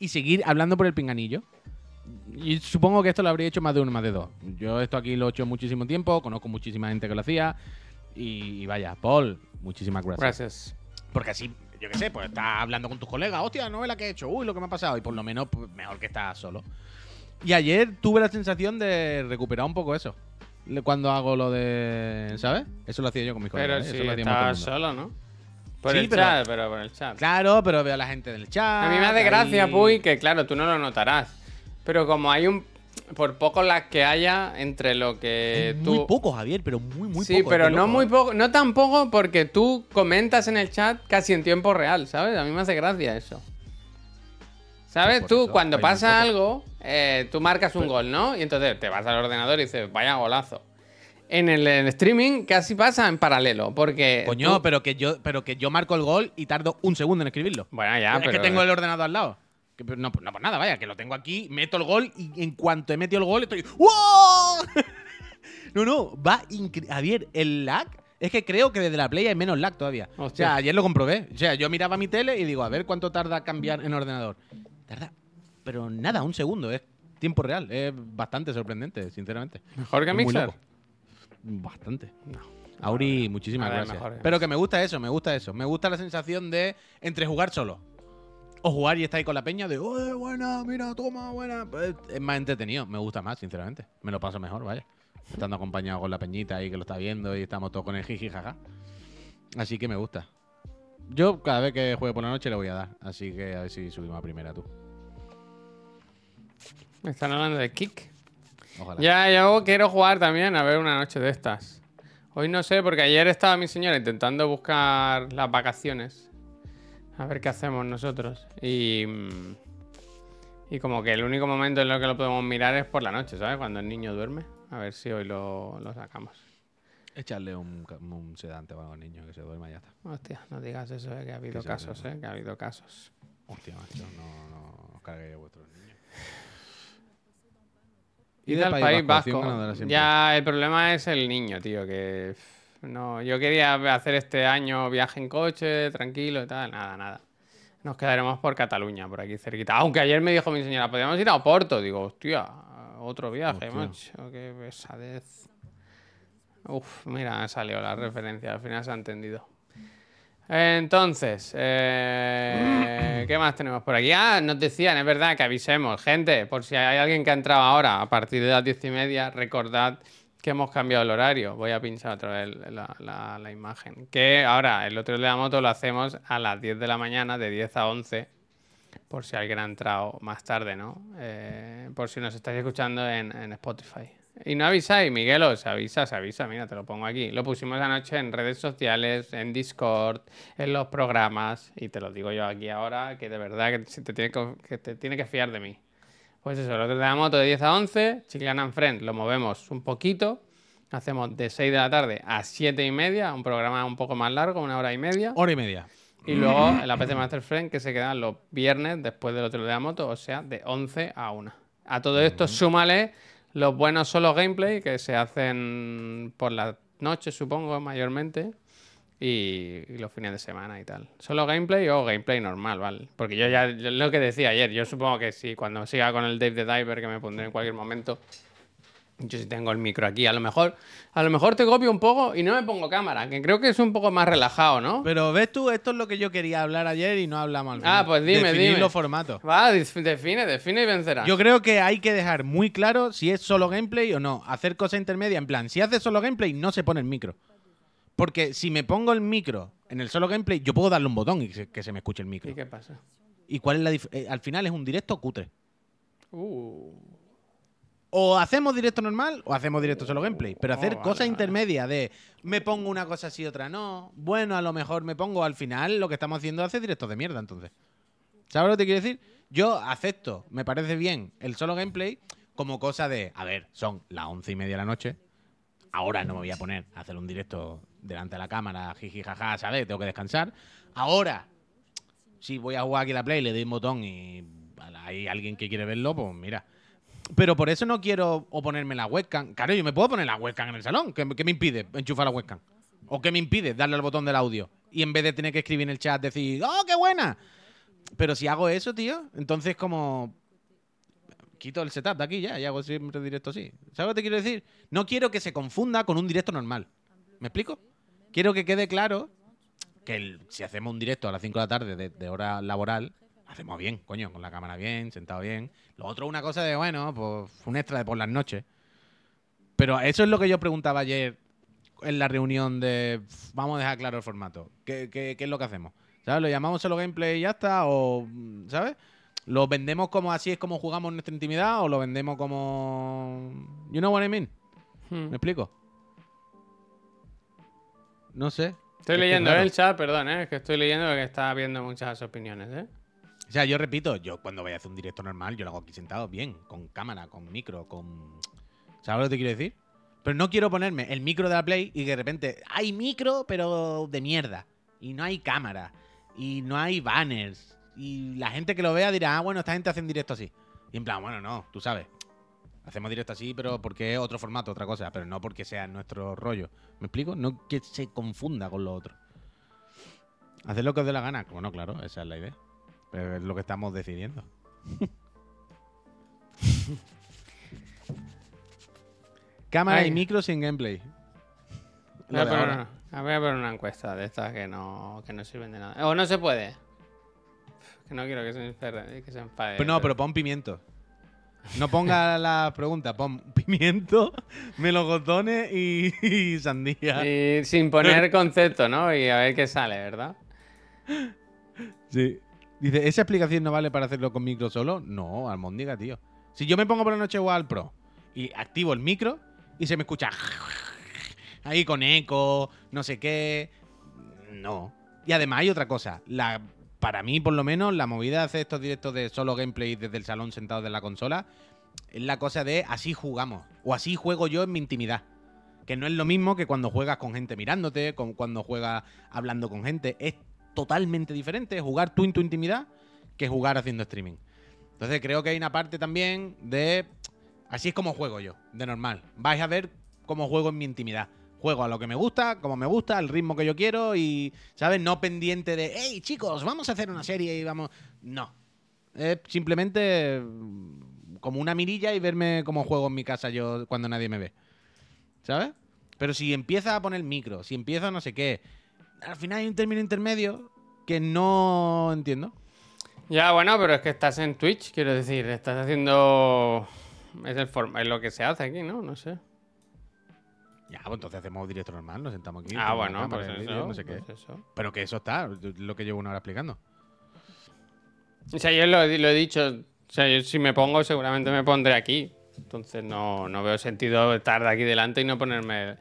Y seguir hablando por el pinganillo. Y supongo que esto lo habría hecho más de uno, más de dos. Yo esto aquí lo he hecho muchísimo tiempo, conozco muchísima gente que lo hacía. Y, y vaya, Paul, muchísimas gracias. Gracias. Porque así, yo qué sé, pues estás hablando con tus colegas, hostia, no es la que he hecho, uy, lo que me ha pasado. Y por lo menos, pues, mejor que estás solo. Y ayer tuve la sensación de recuperar un poco eso. Cuando hago lo de. ¿Sabes? Eso lo hacía yo con mis Pero colegas. ¿eh? si Eso lo mundo. solo, ¿no? Por Sí, el pero- chat, pero por el chat. Claro, pero veo a la gente del chat. A mí me hace gracia, Puy, que claro, tú no lo notarás. Pero como hay un. Por poco las que haya entre lo que Es tú. Muy poco, Javier, pero muy, muy sí, poco. pero es de no loco, muy poco. No tan poco porque tú comentas en el chat casi en tiempo real, ¿sabes? A mí me hace gracia eso. ¿Sabes? Por tú, eso, cuando pasa algo, eh, tú marcas un gol, ¿no? Y entonces te vas al ordenador y dices, vaya golazo. En el, streaming casi pasa en paralelo, porque. Coño, tú- pero que yo, pero que yo marco el gol y tardo un segundo en escribirlo. Bueno, ya, es pero. que tengo el ordenador al lado. Que, pero no, no por nada, vaya, que lo tengo aquí, meto el gol y en cuanto he metido el gol estoy. ¡Wow! (laughs) no, no, va increíble. Javier, el lag. Es que creo que desde la Play hay menos lag todavía. O sea, ayer lo comprobé. O sea, yo miraba mi tele y digo, a ver cuánto tarda cambiar en ordenador. Tarda, pero nada, un segundo. Es tiempo real. Es bastante sorprendente, sinceramente. Mejor que Mixer. Bastante. Auri, muchísimas ver, gracias. mejor Pero que me gusta eso, me gusta eso. Me gusta la sensación de entre jugar solo o jugar y estar ahí con la peña de, ¡Oye, buena, mira, toma, buena! Pues, es más entretenido, me gusta más, sinceramente. Me lo paso mejor, vaya. Estando acompañado con la peñita ahí que lo está viendo y estamos todos con el jiji jaja. Así que me gusta. Yo cada vez que juegue por la noche le voy a dar. Así que a ver si subimos a primera tú. Me están hablando de Kick. Ojalá. Ya, yo quiero jugar también a ver una noche de estas. Hoy no sé, porque ayer estaba mi señora intentando buscar las vacaciones. A ver qué hacemos nosotros. Y. mm, Y como que el único momento en lo que lo podemos mirar es por la noche, ¿sabes? Cuando el niño duerme. A ver si hoy lo, lo sacamos. Echarle un, sedante o algo al niño que se duerma y ya está. Hostia, no digas eso, eh, que ha habido Que casos, eh, que ha habido casos. Hostia, macho, no, no os carguéis a vuestros niños. Y del País, Vasco. Ya, el problema es el niño, tío, que... No, yo quería hacer este año viaje en coche, tranquilo y tal. Nada, nada. Nos quedaremos por Cataluña, por aquí cerquita. Aunque ayer me dijo mi señora, podríamos ir a Oporto. Digo, hostia, otro viaje, Hostia. macho. Qué pesadez. Uf, mira, ha salido la referencia. Al final se ha entendido. Entonces, eh, ¿qué más tenemos por aquí? Ah, nos decían, es verdad que avisemos, gente, por si hay alguien que ha entrado ahora a partir de las diez y media, recordad que hemos cambiado el horario. Voy a pinchar otra vez la, la- imagen. Que ahora, el otro de la moto lo hacemos a las 10 de la mañana, de 10 a 11, por si alguien ha entrado más tarde, ¿no? Eh, por si nos estáis escuchando en, Spotify. Y no avisáis, Miguelo, se avisa, se avisa, mira, te lo pongo aquí. Lo pusimos anoche en redes sociales, en Discord, en los programas, y te lo digo yo aquí ahora, que de verdad que te tiene que, que te tiene que fiar de mí. Pues eso, de la moto de 10 a 11, Chiclana and Friend, lo movemos un poquito, hacemos de 6 de la tarde a 7 y media, un programa un poco más largo, una hora y media. Hora y media. Y luego el APC Master Friend que se quedan los viernes después del otro de la moto, o sea, de 11 a 1. A todo esto súmale los buenos solo gameplay que se hacen por las noches, supongo, mayormente. Y, y los fines de semana y tal. ¿Solo gameplay o gameplay normal, vale? Porque yo ya, yo lo que decía ayer, yo supongo que sí, cuando siga con el Dave the Diver, que me pondré en cualquier momento, yo sí tengo el micro aquí. A lo mejor, a lo mejor te copio un poco y no me pongo cámara, que creo que es un poco más relajado, ¿no? Pero ves tú, esto es lo que yo quería hablar ayer y no hablamos al Ah, final. pues dime, Definir dime. los formatos. Va, define, define y vencerás. Yo creo que hay que dejar muy claro si es solo gameplay o no. Hacer cosa intermedia. En plan, si haces solo gameplay, no se pone el micro. Porque si me pongo el micro en el solo gameplay, yo puedo darle un botón y que se me escuche el micro. ¿Y qué pasa? ¿Y cuál es la dif- eh, Al final es un directo cutre. Uh, O hacemos directo normal o hacemos directo solo gameplay. Pero hacer Oh, vale, cosa vale. intermedia de me pongo una cosa así otra no. Bueno, a lo mejor me pongo al final. Lo que estamos haciendo es hacer directos de mierda entonces. ¿Sabes lo que te quiero decir? Yo acepto, me parece bien el solo gameplay como cosa de, a ver, son las once y media de la noche. Ahora no me voy a poner a hacer un directo delante de la cámara, jiji, jaja, ¿sabes? Tengo que descansar. Ahora, si voy a jugar aquí la Play, le doy un botón y hay alguien que quiere verlo, pues mira. Pero por eso no quiero o ponerme la webcam. Claro, yo me puedo poner la webcam en el salón. ¿Qué, qué me impide enchufar la webcam? ¿O qué me impide darle al botón del audio? Y en vez de tener que escribir en el chat decir, ¡oh, qué buena! Pero si hago eso, tío, entonces como... Quito el setup de aquí ya y hago siempre directo así. ¿Sabes lo que te quiero decir? No quiero que se confunda con un directo normal. ¿Me explico? Quiero que quede claro que el- si hacemos un directo a las 5 de la tarde de, de hora laboral, hacemos bien, coño, con la cámara bien, sentado bien. Lo otro es una cosa de, bueno, pues un extra de por las noches. Pero eso es lo que yo preguntaba ayer en la reunión de "Pf, vamos a dejar claro el formato. ¿Qué, qué- qué es lo que hacemos? ¿Sabes? ¿Lo llamamos solo gameplay y ya está? ¿O, ¿sabes? ¿Lo vendemos como así es como jugamos nuestra intimidad? ¿O lo vendemos como... You know what I mean? hmm. ¿Me explico? No sé. Estoy Es leyendo claro. el chat, perdón, ¿eh? es que estoy leyendo que está viendo muchas opiniones. ¿eh? O sea, yo repito, yo cuando voy a hacer un directo normal, yo lo hago aquí sentado bien, con cámara, con micro, con... ¿Sabes lo que te quiero decir? Pero no quiero ponerme el micro de la Play y que de repente hay micro, pero de mierda. Y no hay cámara. Y no hay banners. y la gente que lo vea dirá, ah, bueno, esta gente hace en directo así. Y en plan, bueno, no, tú sabes. Hacemos directo así, pero porque es otro formato, otra cosa, pero no porque sea nuestro rollo. ¿Me explico? No que se confunda con lo otro. Hacer lo que os dé la gana. Bueno, claro, esa es la idea. Pero es lo que estamos decidiendo. (laughs) Cámara Ay. y micro sin gameplay. Voy a, poner una, voy a poner una encuesta de estas que no, que no sirven de nada. O no se puede. Que no quiero que se, enfade- que se enfade. Pero no, pero pon pimiento. No ponga (laughs) la pregunta, pon pimiento, melocotones y, y sandía. Y sin poner (laughs) concepto, ¿no? Y a ver qué sale, ¿verdad? Sí. Dice, ¿esa explicación no vale para hacerlo con micro solo? No, almóndiga, tío. Si yo me pongo por la noche igual Pro y activo el micro y se me escucha ahí con eco, no sé qué. No. Y además hay otra cosa. La, para mí, por lo menos, la movida de hacer estos directos de solo gameplay desde el salón sentado de la consola es la cosa de así jugamos. O así juego yo en mi intimidad. Que no es lo mismo que cuando juegas con gente mirándote, con cuando juegas hablando con gente. Es totalmente diferente jugar tú en tu intimidad que jugar haciendo streaming. Entonces creo que hay una parte también de... Así es como juego yo, de normal. Vais a ver cómo juego en mi intimidad. Juego a lo que me gusta, como me gusta, al ritmo que yo quiero y, ¿sabes? No pendiente de, hey chicos, vamos a hacer una serie y vamos... No. Es simplemente mm, como una mirilla y verme cómo juego en mi casa yo cuando nadie me ve. ¿Sabes? Pero si empieza a poner micro, si empieza no sé qué, al final hay un término intermedio que no entiendo. Ya, bueno, pero es que estás en Twitch, quiero decir, estás haciendo. Es, el es lo que se hace aquí, ¿no? No sé. Ya, pues entonces hacemos directo normal, nos sentamos aquí. Ah, bueno, cámara, pues eso. vídeo, no sé qué. pues eso. Pero que eso está, lo que llevo una hora explicando. O sea, yo lo, he- lo he dicho. O sea, yo si me pongo, seguramente me pondré aquí. Entonces no, no veo sentido estar de aquí delante y no ponerme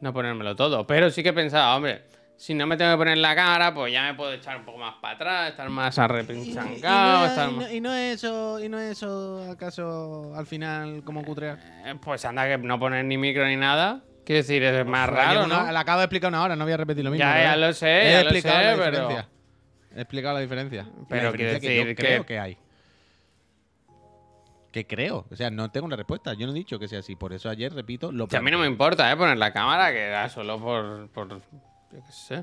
no ponérmelo todo. Pero sí que he pensado, hombre, si no me tengo que poner la cámara, pues ya me puedo echar un poco más para atrás, estar más arrepinchancado, estar más- y no es eso, y no es eso, acaso al final como cutrear. Eh, Pues anda que no poner ni micro ni nada. Quiero decir, es más raro, ¿no? La acabo de explicar una hora, no voy a repetir lo mismo. Ya, ya lo sé, He ya lo explicado sé, la pero- diferencia. He explicado la diferencia. Pero La quiero diferencia que yo decir creo que- que hay. Que creo. O sea, no tengo una respuesta. Yo no he dicho que sea así. Por eso ayer, repito, lo Que a mí no me importa, ¿eh? Poner la cámara, que era solo por... por yo qué sé.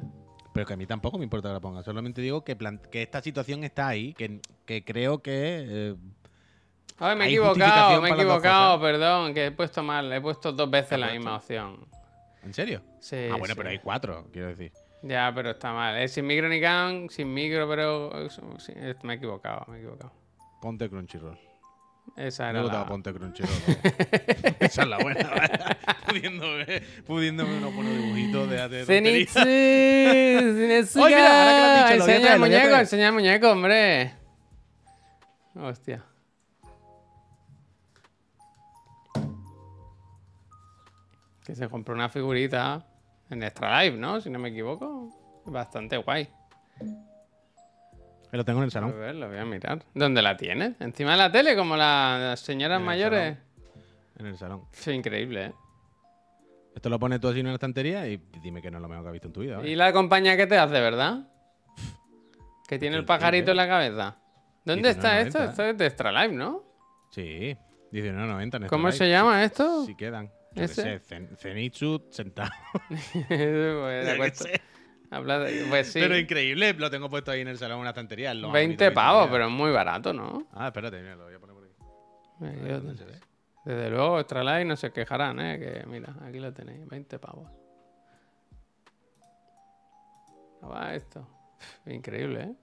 Pero que a mí tampoco me importa que la ponga. Solamente digo que, esta situación está ahí. Que, que creo que. eh, Ay, me he equivocado, me he equivocado, cosas. perdón, que he puesto mal, he puesto dos veces ¿Qué la misma opción. ¿En serio? Sí, ah, bueno, sí. pero hay cuatro, quiero decir. Ya, pero está mal. Es sin micro ni cam, sin micro, pero sí, me he equivocado, me he equivocado. Ponte Crunchyroll. Esa era la... ponte (laughs) Crunchyroll. Esa es la buena. ¿verdad? (laughs) pudiéndome, pudiéndome unos buenos dibujitos de tontería. Zenitsu, Zenitsu, (laughs) Oye, mira, ahora que lo has dicho, lo voy a enseña el muñeco, enseña el muñeco, hombre. Hostia. Que se compró una figurita en Extra Life, ¿no? Si no me equivoco. Bastante guay. Lo tengo en el A salón. ver, lo voy a mirar. ¿Dónde la tienes? ¿Encima de la tele? Como la- las señoras En mayores. En el salón. Es increíble, ¿eh? Esto lo pones tú así en la estantería y dime que no es lo mejor que has visto en tu vida. ¿vale? Y la compañía que te hace, ¿verdad? Que tiene el pajarito en la cabeza. ¿Dónde está esto? 19.90. Esto es de Extra Life, ¿no? Sí, 19.90 en ¿Cómo se llama Sí- esto? Sí quedan. Yo ¿Ese? sé, Zen- Zenitsu sentado. Pues. Habla de- Pues sí. Pero increíble, lo tengo puesto ahí en el salón en una estantería. es lo más 20 bonito que pavos, pero es muy barato, ¿no? Ah, espérate, mira, lo voy a poner por aquí. A dónde se ve. Desde luego, Extra Life no se quejarán, ¿eh? Que mira, aquí lo tenéis, 20 pavos. ¿Cómo va esto? Increíble, ¿eh?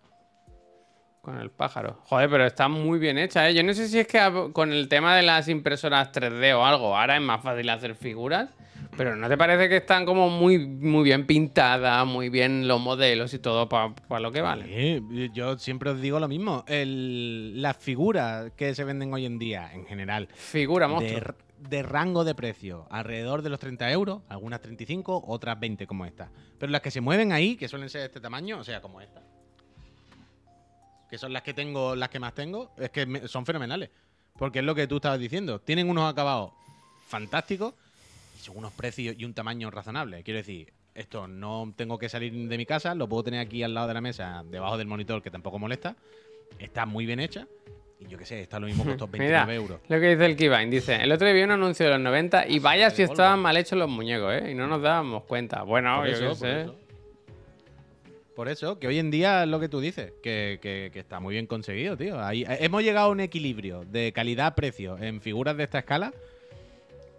Con el pájaro. Joder, pero está muy bien hecha, ¿eh? Yo no sé si es que con el tema de las impresoras 3D o algo, ahora es más fácil hacer figuras, pero ¿no te parece que están como muy, muy bien pintadas, muy bien los modelos y todo para lo que vale? Sí, yo siempre os digo lo mismo. El- las figuras que se venden hoy en día, en general, Figura, de, monstruo. r- de rango de precio, alrededor de los 30 euros, algunas 35, otras 20 como esta. Pero las que se mueven ahí, que suelen ser de este tamaño, o sea, como esta, que son las que tengo, las que más tengo, es que me- son fenomenales. Porque es lo que tú estabas diciendo. Tienen unos acabados fantásticos y son unos precios y un tamaño razonable. Quiero decir, esto no tengo que salir de mi casa, lo puedo tener aquí al lado de la mesa, debajo del monitor, que tampoco molesta. Está muy bien hecha. Y yo qué sé, está lo mismo (laughs) costó 29 Mira, euros. lo que dice el Keyvine. Dice, el otro día vi un anuncio de los 90 y vaya si estaban mal hechos los muñecos, ¿eh? Y no nos dábamos cuenta. Bueno, Por yo eso, qué sé. eso. Por eso, que hoy en día es lo que tú dices, que, que- que está muy bien conseguido, tío. Ahí, eh, hemos llegado a un equilibrio de calidad-precio en figuras de esta escala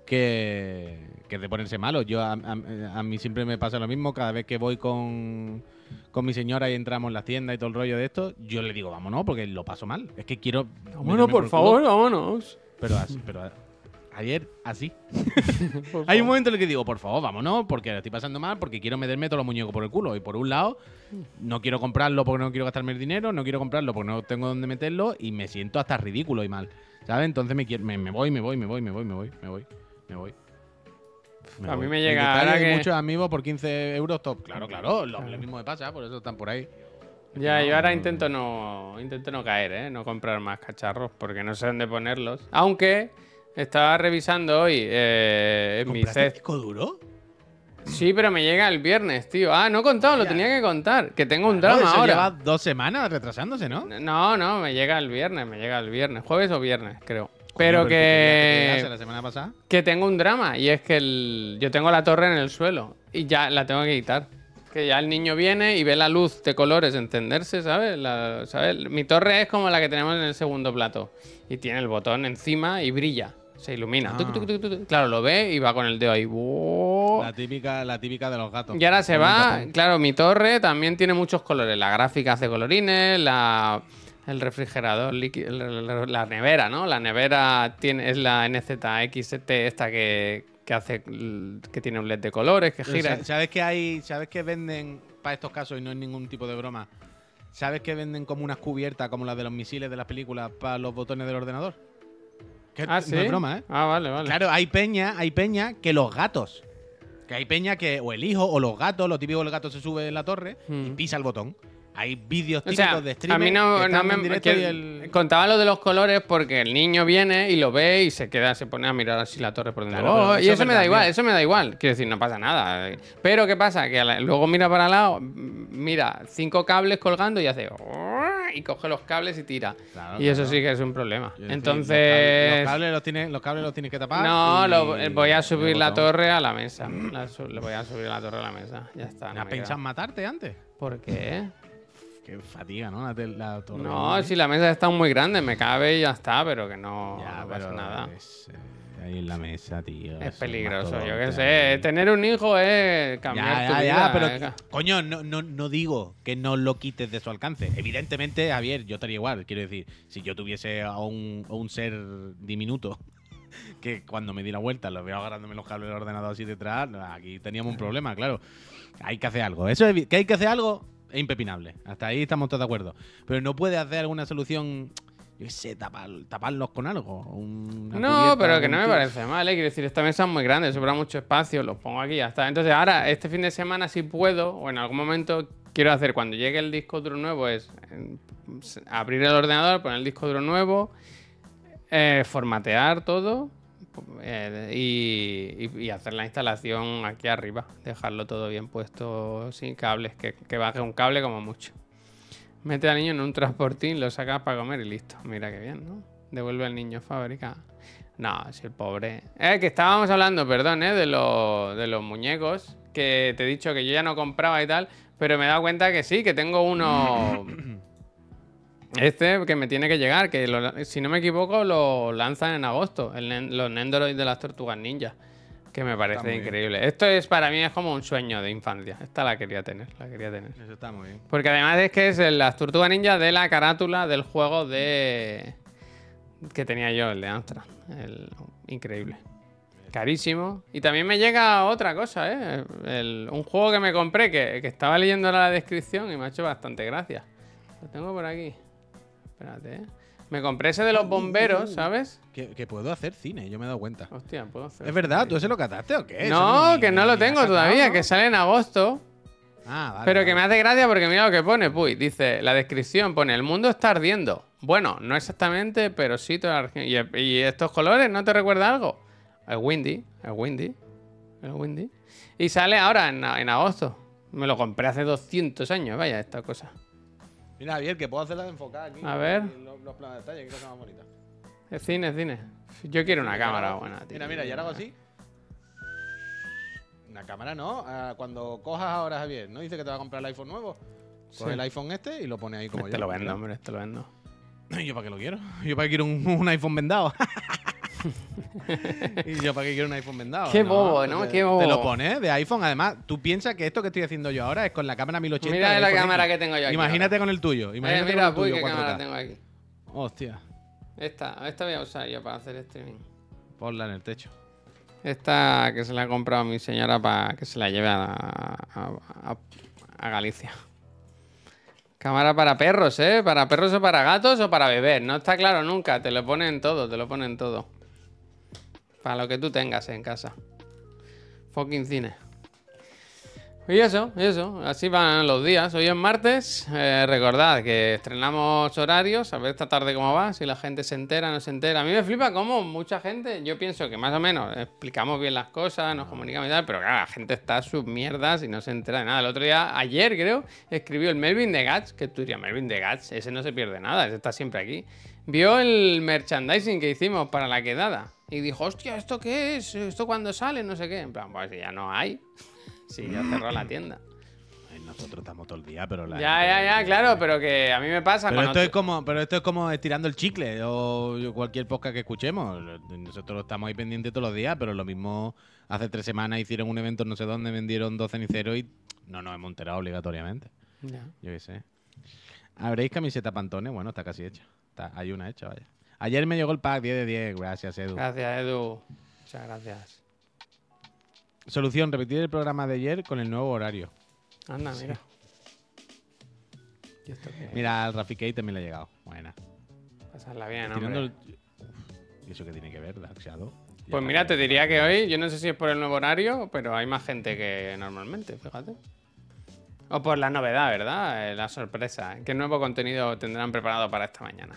que, que es de ponerse malo. Yo a, a- a mí siempre me pasa lo mismo, cada vez que voy con, con mi señora y entramos en la tienda y todo el rollo de esto, yo le digo, vámonos, porque lo paso mal. Es que quiero... Bueno, meterme por el favor, vámonos. Pero, así- pero ayer, así. (laughs) Hay un momento en el que digo, por favor, vámonos, porque lo estoy pasando mal, porque quiero meterme todos los muñecos por el culo. Y por un lado, no quiero comprarlo porque no quiero gastarme el dinero, no quiero comprarlo porque no tengo dónde meterlo y me siento hasta ridículo y mal. ¿Sabes? Entonces me, quiero- me, me voy, me voy, me voy, me voy, me voy, me voy, me voy. A mí me llega ahora que- muchos amigos por 15 euros top. Claro, claro, lo, lo mismo me pasa, por eso están por ahí. Ya, yo ahora intento no, intento no caer, ¿eh? No comprar más cacharros porque no sé dónde ponerlos. Aunque estaba revisando hoy eh, mi ¿Compraste set. disco duro? Sí, pero me llega el viernes, tío. Ah, no he contado, lo tenía que contar. Que tengo un Claro, drama ahora. lleva dos semanas retrasándose, ¿no? No, no, me llega el viernes, me llega el viernes. Jueves o viernes, creo. Pero Coño, te que, llegase la semana pasada. que tengo un drama y es que el- yo tengo la torre en el suelo y ya la tengo que quitar. Que ya el niño viene y ve la luz de colores encenderse, ¿sabes? La- ¿sabes? Mi torre es como la que tenemos en el segundo plato y tiene el botón encima y brilla, se ilumina. Ah. Tuc, tuc, tuc, tuc. Claro, lo ve y va con el dedo ahí. La típica, la típica de los gatos. Y ahora se va, claro, mi torre también tiene muchos colores. La gráfica hace colorines, la, el refrigerador líquido, la, nevera, ¿no? La nevera tiene, es la NZXT esta que, que hace que tiene un LED de colores, que gira. sa- ¿Sabes que hay, sabes que venden para estos casos y no es ningún tipo de broma? ¿Sabes que venden como unas cubiertas como las de los misiles de las películas para los botones del ordenador? Que Ah, no sí. es broma, ¿eh? Ah, vale, vale. Claro, hay peña, hay peña que los gatos. Que hay peña que, o el hijo, o los gatos, lo típico el gato se sube en la torre y Hmm. pisa el botón. Hay vídeos O típicos sea, de a streamers mí no, que no están me en que el... contaba lo de los colores porque el niño viene y lo ve y se queda, se pone a mirar así la torre por dentro. Claro, Oh, y eso eso es me da igual, eso me da igual. Quiero decir, no pasa nada. Pero ¿qué pasa? Que a luego mira para al lado, mira cinco cables colgando y hace y coge los cables y tira. Claro, y eso claro. sí que es un problema. Decir, Entonces, Los cables los tienes, los cables los tienes que tapar. no, lo- voy a el subir la torre a la mesa. La le voy a subir la torre a la mesa. Ya está. no ¿Has me pensado en matarte antes? ¿Por qué? Qué fatiga, ¿no? La, tel- la torre. No, si la mesa está muy grande, me cabe y ya está, pero que no, Ya, no pasa nada. es, eh, ahí en la mesa, tío. Es peligroso, yo qué sé. ahí. Tener un hijo es cambiar Ya, tu ya, vida. pero eh. coño, no, no, no digo que no lo quites de su alcance. Evidentemente, Javier, yo estaría igual. Quiero decir, si yo tuviese a un, a un ser diminuto (laughs) que cuando me di la vuelta lo veo agarrándome los cables del ordenador así detrás, aquí teníamos un problema, claro. Hay que hacer algo. Eso es, que hay que hacer algo es impepinable. Hasta ahí estamos todos de acuerdo. Pero no puede hacer alguna solución, yo qué sé, tapar, taparlos con algo. una No, pero que no me parece mal, ¿eh? Quiero decir, esta mesa es muy grande, sobra mucho espacio, los pongo aquí ya está. Entonces, ahora, este fin de semana, si puedo, o en algún momento, quiero hacer cuando llegue el disco duro nuevo, es abrir el ordenador, poner el disco duro nuevo, eh, formatear todo eh, y, hacer la instalación aquí arriba. Dejarlo todo bien puesto sin cables, que, que baje un cable como mucho. Mete al niño en un transportín, lo sacas para comer y listo. Mira qué bien, ¿no? Devuelve al niño fábrica. No, si el pobre. Eh, que estábamos hablando, perdón, ¿eh? De, los- de los muñecos. Que te he dicho que yo ya no compraba y tal. Pero me he dado cuenta que sí, que tengo uno. (clears throat) (clears throat) Este que me tiene que llegar, que lo- si no me equivoco lo lanzan en agosto, el los Nendoroid de las tortugas ninja, que me parece bien. increíble. Esto es para mí es como un sueño de infancia. Esta la quería tener, la quería tener. Eso está muy bien. Porque además es que es las tortugas ninja de la carátula del juego de que tenía yo, el de Amstrad. El... Increíble. Carísimo. Y también me llega otra cosa, ¿eh? El- un juego que me compré que, que estaba leyendo la descripción y me ha hecho bastante gracia. Lo tengo por aquí. Espérate, ¿eh? Me compré ese de los bomberos, ¿sabes? Que, que puedo hacer cine, yo me he dado cuenta. Hostia, puedo hacer. ¿Es verdad? ¿Tú ese lo cataste o qué? No, que no lo tengo sacado, todavía, ¿no? que sale en agosto. Ah, vale. Pero que me hace gracia porque mira lo que pone, Puy. Dice, la descripción pone, el mundo está ardiendo. Bueno, no exactamente, pero sí toda la. ¿Y, y estos colores no te recuerda algo? El windy, el windy, el windy. Y sale ahora en, en agosto. Me lo compré hace 200 años, vaya, esta cosa. Mira, Javier, que puedo hacerla de enfocar aquí. A ver. Los, los planos de detalle, que cosa más bonita. Es cine, es cine. Yo quiero una Sí, cámara buena, tío. Mira, mira, y ahora hago así. Una cámara no. Ah, cuando cojas ahora, Javier, ¿no dice que te va a comprar el iPhone nuevo? Coge Sí. el iPhone este y lo pone ahí como Este yo. lo vendo, hombre, este lo vendo. (laughs) ¿Y yo para qué lo quiero? (laughs) ¿Yo para qué quiero un, un iPhone vendado? (laughs) (laughs) ¿Y yo para qué quiero un iPhone vendado? Qué bobo, ¿no? te- Qué bobo. Te lo pones de iPhone. Además, tú piensas que esto que estoy haciendo yo ahora es con la cámara 1080. Mira la cámara X. que tengo yo aquí. Imagínate con el tuyo. Eh, Imagínate mira, con el uy, tuyo qué cámara 4K. tengo aquí. Hostia. Esta, esta voy a usar yo para hacer streaming. Ponla en el techo. Esta que se la ha comprado mi señora para que se la lleve a, a- a- a Galicia. Cámara para perros, ¿eh? Para perros o para gatos o para beber. No está claro nunca. Te lo ponen todo, te lo ponen todo. Para lo que tú tengas en casa. Fucking cine. Y eso, y eso. Así van los días. Hoy es martes. Eh, recordad que estrenamos horarios. A ver esta tarde cómo va. Si la gente se entera, no se entera. A mí me flipa cómo mucha gente. Yo pienso que más o menos explicamos bien las cosas, nos comunicamos y tal. Pero claro, la gente está a sus mierdas y no se entera de nada. El otro día, ayer creo, escribió el Melvin de Gats. Que tú dirías, Melvin de Gats, ese no se pierde nada. Ese está siempre aquí. Vio el merchandising que hicimos para la quedada. Y dijo, hostia, ¿esto qué es? ¿Esto cuándo sale? No sé qué. En plan, pues ya no hay. (laughs) Sí, ya cerró la tienda. Nosotros estamos todo el día, pero la Ya, ya, ya, claro, pero que a mí me pasa Pero esto, es como, pero esto es como estirando el chicle o cualquier podcast que escuchemos. Nosotros estamos ahí pendientes todos los días, pero lo mismo hace tres semanas hicieron un evento no sé dónde, vendieron dos ceniceros y no nos hemos enterado obligatoriamente. Ya. Yo qué sé. ¿Habréis camiseta Pantone? Bueno, está casi hecha. Está- hay una hecha, vaya. Ayer me llegó el pack 10 de 10, gracias Edu. Gracias, Edu. Muchas gracias. Solución, repetir el programa de ayer con el nuevo horario. Anda, mira. Mira, al Rafikey también le ha llegado. Buena. Pasarla bien, Tirando hombre. el- ¿Y eso qué tiene que ver, Dark Shadow? Pues mira, te diría que hoy, yo no sé si es por el nuevo horario, pero hay más gente que normalmente, fíjate. O por la novedad, ¿verdad? Eh, La sorpresa. ¿Qué nuevo contenido tendrán preparado para esta mañana?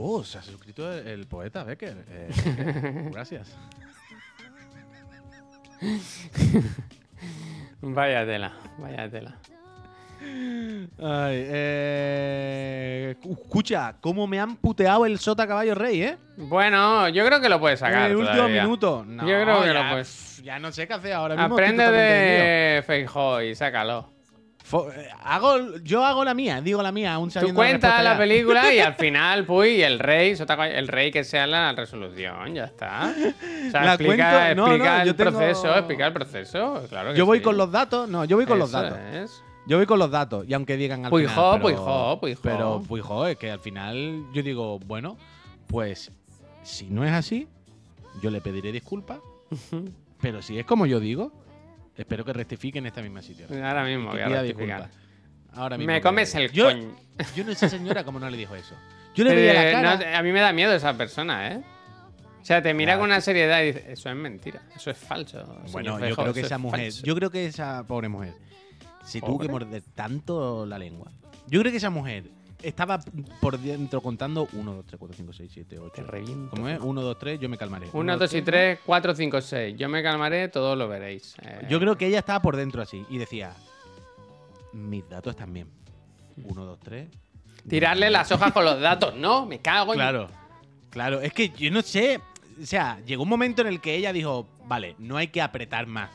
Oh, se ha suscrito el, el poeta Becker. Eh, (laughs) gracias. Vaya tela, vaya tela. Ay, eh, escucha, cómo me han puteado el sota caballo rey, ¿eh? Bueno, yo creo que lo puedes sacar. en el último todavía. minuto. No, Yo creo que ya, lo puedes. Ya no sé qué hacer ahora mismo. Aprende de Feijóo y sácalo. Eh, hago, yo hago la mía, digo la mía, aún Tú cuentas la ya. película y al (laughs) final, pues, el rey, el rey que sea la resolución, ya está. O sea, La explica, cuento- no, explica no, el tengo- proceso, explica el proceso. Claro que Yo voy sí. con los datos, no, yo voy con los datos. es. Yo voy con los datos, y aunque digan al Puijó, final. pero- puijó. Pero puijó, es que al final yo digo, bueno, pues si no es así, yo le pediré disculpas. pero si es como yo digo, espero que rectifiquen esta misma situación. Ahora mismo voy a disculpas. Ahora mismo Me comes el yo, coño. Yo no sé, señora, cómo no le dijo eso. Yo le veía Eh, la cara. no, a mí me da miedo esa persona, ¿eh? O sea, te mira con una seriedad y dice, eso es mentira, eso es falso. Bueno, señor yo creo que esa es mujer, falso". yo creo que esa pobre mujer se tuvo que ¿Pobre? morder tanto la lengua. Yo creo que esa mujer estaba por dentro contando 1, 2, 3, 4, 5, 6, 7, Te 8. reviento. ¿Cómo es? 1, 2, 3, yo me calmaré. 1, 2 y 3, 4, 5, 6. Yo me calmaré, todos lo veréis. Eh, Yo creo que ella estaba por dentro así y decía, mis datos están bien. 1, 2, 3. Tirarle las hojas con los datos, no, me cago en. Claro, claro. Es que yo no sé. O sea, llegó un momento en el que ella dijo, vale, no hay que apretar más.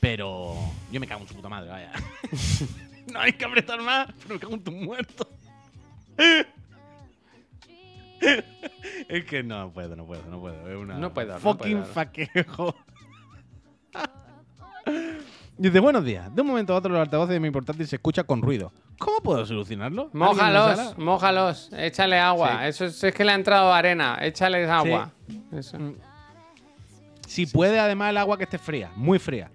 Pero yo me cago en su puta madre, vaya. (laughs) no hay que apretar más, pero me cago en tu muerto. es que no puedo, no puedo, no puedo. Es una No puedo, no fucking puedo. faquejo. Dice, buenos días. De un momento a otro los altavoces de mi portátil se escucha con ruido. ¿Cómo puedo solucionarlo? ¿Alguien en la Mójalos, mójalos, échale agua. Sí. Eso es, es que le ha entrado arena, échale agua. Eso. Si puede, además, el agua que esté fría, muy fría.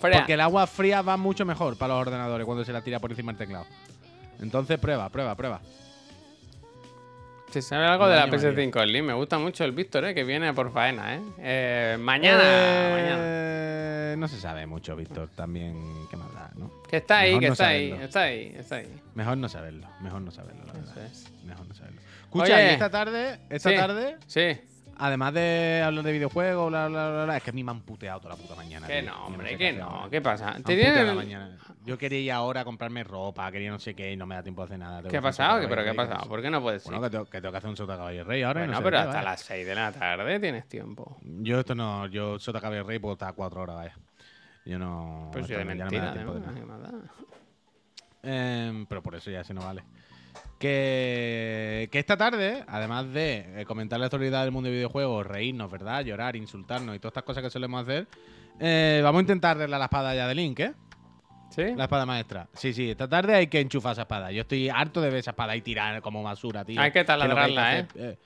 Porque el agua fría va mucho mejor para los ordenadores cuando se la tira por encima del teclado. Entonces, prueba, prueba, prueba. Si sabe algo de la año PS5 Slim, me gusta mucho el Víctor, eh, que viene por faena, ¿eh? Eh, mañana, Eh, mañana. No se sabe mucho, Víctor, también. Qué maldad, ¿no? Que está ahí, mejor que no está ahí, está ahí, está ahí. Mejor no saberlo, mejor no saberlo, la verdad. es. Mejor no saberlo. Escucha, Oye. esta tarde, esta Sí. tarde Sí. Además de hablar de videojuegos, bla, bla, bla, bla, es que a mí me han puteado toda la puta mañana. Que no, hombre, que no. ¿Qué pasa? Me han ¿Te puteado tienen- la mañana. Yo quería ir ahora a comprarme ropa, quería no sé qué y no me da tiempo de hacer nada. ¿Qué ha pasado? ¿Pero qué ha pasado? ¿Por qué no puedes ir? Bueno, que tengo, que hacer un Sota Caballo Rey ahora. no pero hasta las 6 de la tarde tienes tiempo. Yo esto no, yo Sota Caballo Rey puedo estar cuatro horas, vaya. Yo no. Pues sí, esto de mentira. Em, pero por eso ya se no vale. Que, que esta tarde, además de eh, comentar la actualidad del mundo de videojuegos, reírnos, ¿verdad? Llorar, insultarnos y todas estas cosas que solemos hacer, eh, vamos a intentar arreglar la espada ya de Link, ¿eh? ¿Sí? La espada maestra. Sí, sí, esta tarde hay que enchufar esa espada. Yo estoy harto de ver esa espada y tirar como basura, tío. Hay que taladrarla, hacer, eh,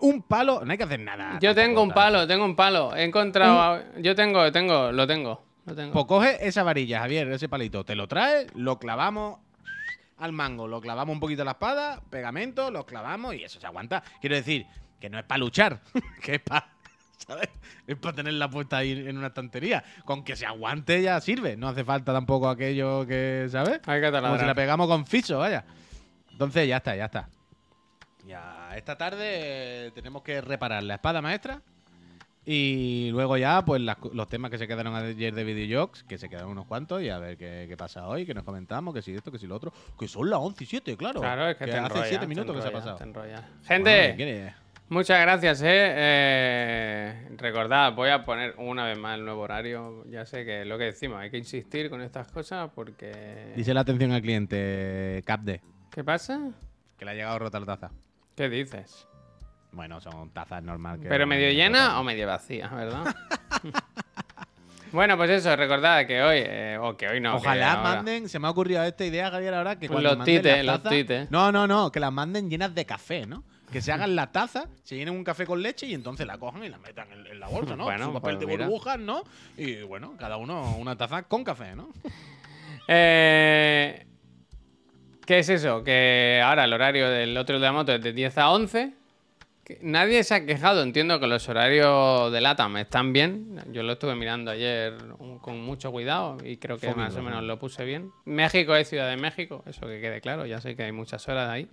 un palo, no hay que hacer nada. Yo tengo un tal. palo, tengo un palo. He encontrado. Yo tengo, tengo, lo tengo. Lo tengo. Pues coge esa varilla, Javier, ese palito, te lo traes, lo clavamos al mango, lo clavamos un poquito a la espada, pegamento, lo clavamos y eso se aguanta. Quiero decir, que no es para luchar, (laughs) que es para. ¿Sabes? Es para tenerla puesta ahí en una estantería. Con que se aguante ya sirve. No hace falta tampoco aquello que, ¿sabes? Hay que Como si la pegamos con fiso, vaya. Entonces ya está, ya está. Ya esta tarde tenemos que reparar la espada maestra. Y luego ya, pues las- los temas que se quedaron ayer de videojuegos, que se quedaron unos cuantos, y a ver qué, qué pasa hoy, que nos comentamos, que si esto, que si lo otro. Que son las 11 y 7, claro. Claro, es que, te hace enrolla, 7 te minutos que se ha pasado. te enrolla. Bueno, Gente, muchas gracias, eh. Eh, Recordad, voy a poner una vez más el nuevo horario. Ya sé que es lo que decimos, hay que insistir con estas cosas porque. Dice la atención al cliente, Capde, ¿Qué pasa? que le ha llegado rota la taza. ¿Qué dices? Bueno, son tazas normales. ¿Pero medio llena o medio vacía, verdad? (laughs) bueno, pues eso, recordad que hoy, eh, o que hoy no. que Ojalá manden, se me ha ocurrido esta idea, Javier, ahora que cuando los manden tites, las los tites. No, no, no, que las manden llenas de café, ¿no? Que se hagan la taza, se llenen un café con leche y entonces la cojan y la metan en, en la bolsa, ¿no? Bueno, Su papel pues de burbujas, ¿no? Y bueno, cada uno una taza con café, ¿no? (laughs) Eh, ¿Qué es eso? Que ahora el horario del otro de la moto es de 10 a 11. Nadie se ha quejado. Entiendo que los horarios de LATAM están bien. Yo lo estuve mirando ayer con mucho cuidado y creo que más o ¿no? menos lo puse bien. México es Ciudad de México, eso que quede claro. Ya sé que hay muchas horas ahí.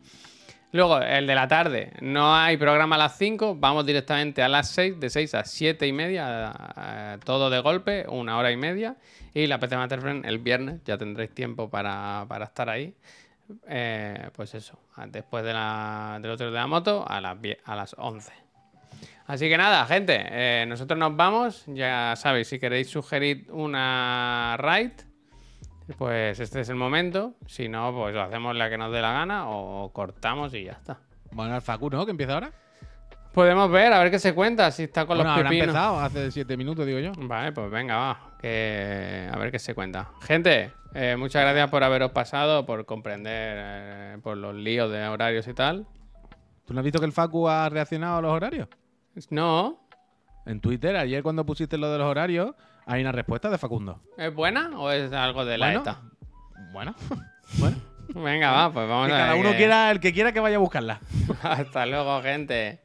Luego, el de la tarde. No hay programa a las 5. Vamos directamente a las 6. De 6 a 7 y media. todo de golpe. Una hora y media. Y la PC Master Friend el viernes. Ya tendréis tiempo para, para estar ahí. Eh, pues eso. Después de la, del otro de la moto. A las, a las 11. Así que nada, gente. eh, nosotros nos vamos. Ya sabéis, si queréis sugerir una raid. Pues este es el momento. Si no, pues hacemos la que nos dé la gana o cortamos y ya está. Bueno, el Facu, ¿no? Que empieza ahora. Podemos ver, a ver qué se cuenta, si está con bueno, los habrá pepinos. empezado hace 7 minutos, digo yo. Vale, pues venga, va. Que... A ver qué se cuenta. Gente, eh, muchas gracias por haberos pasado, por comprender eh, por los líos de horarios y tal. ¿Tú no has visto que el Facu ha reaccionado a los horarios? No, En Twitter, ayer cuando pusiste lo de los horarios, hay una respuesta de Facundo. ¿es buena o es algo de la Bueno, ETA? Bueno, (laughs) bueno. Venga, va, pues vamos que a ver. cada uno que- quiera, el que quiera que vaya a buscarla. (laughs) Hasta luego, gente.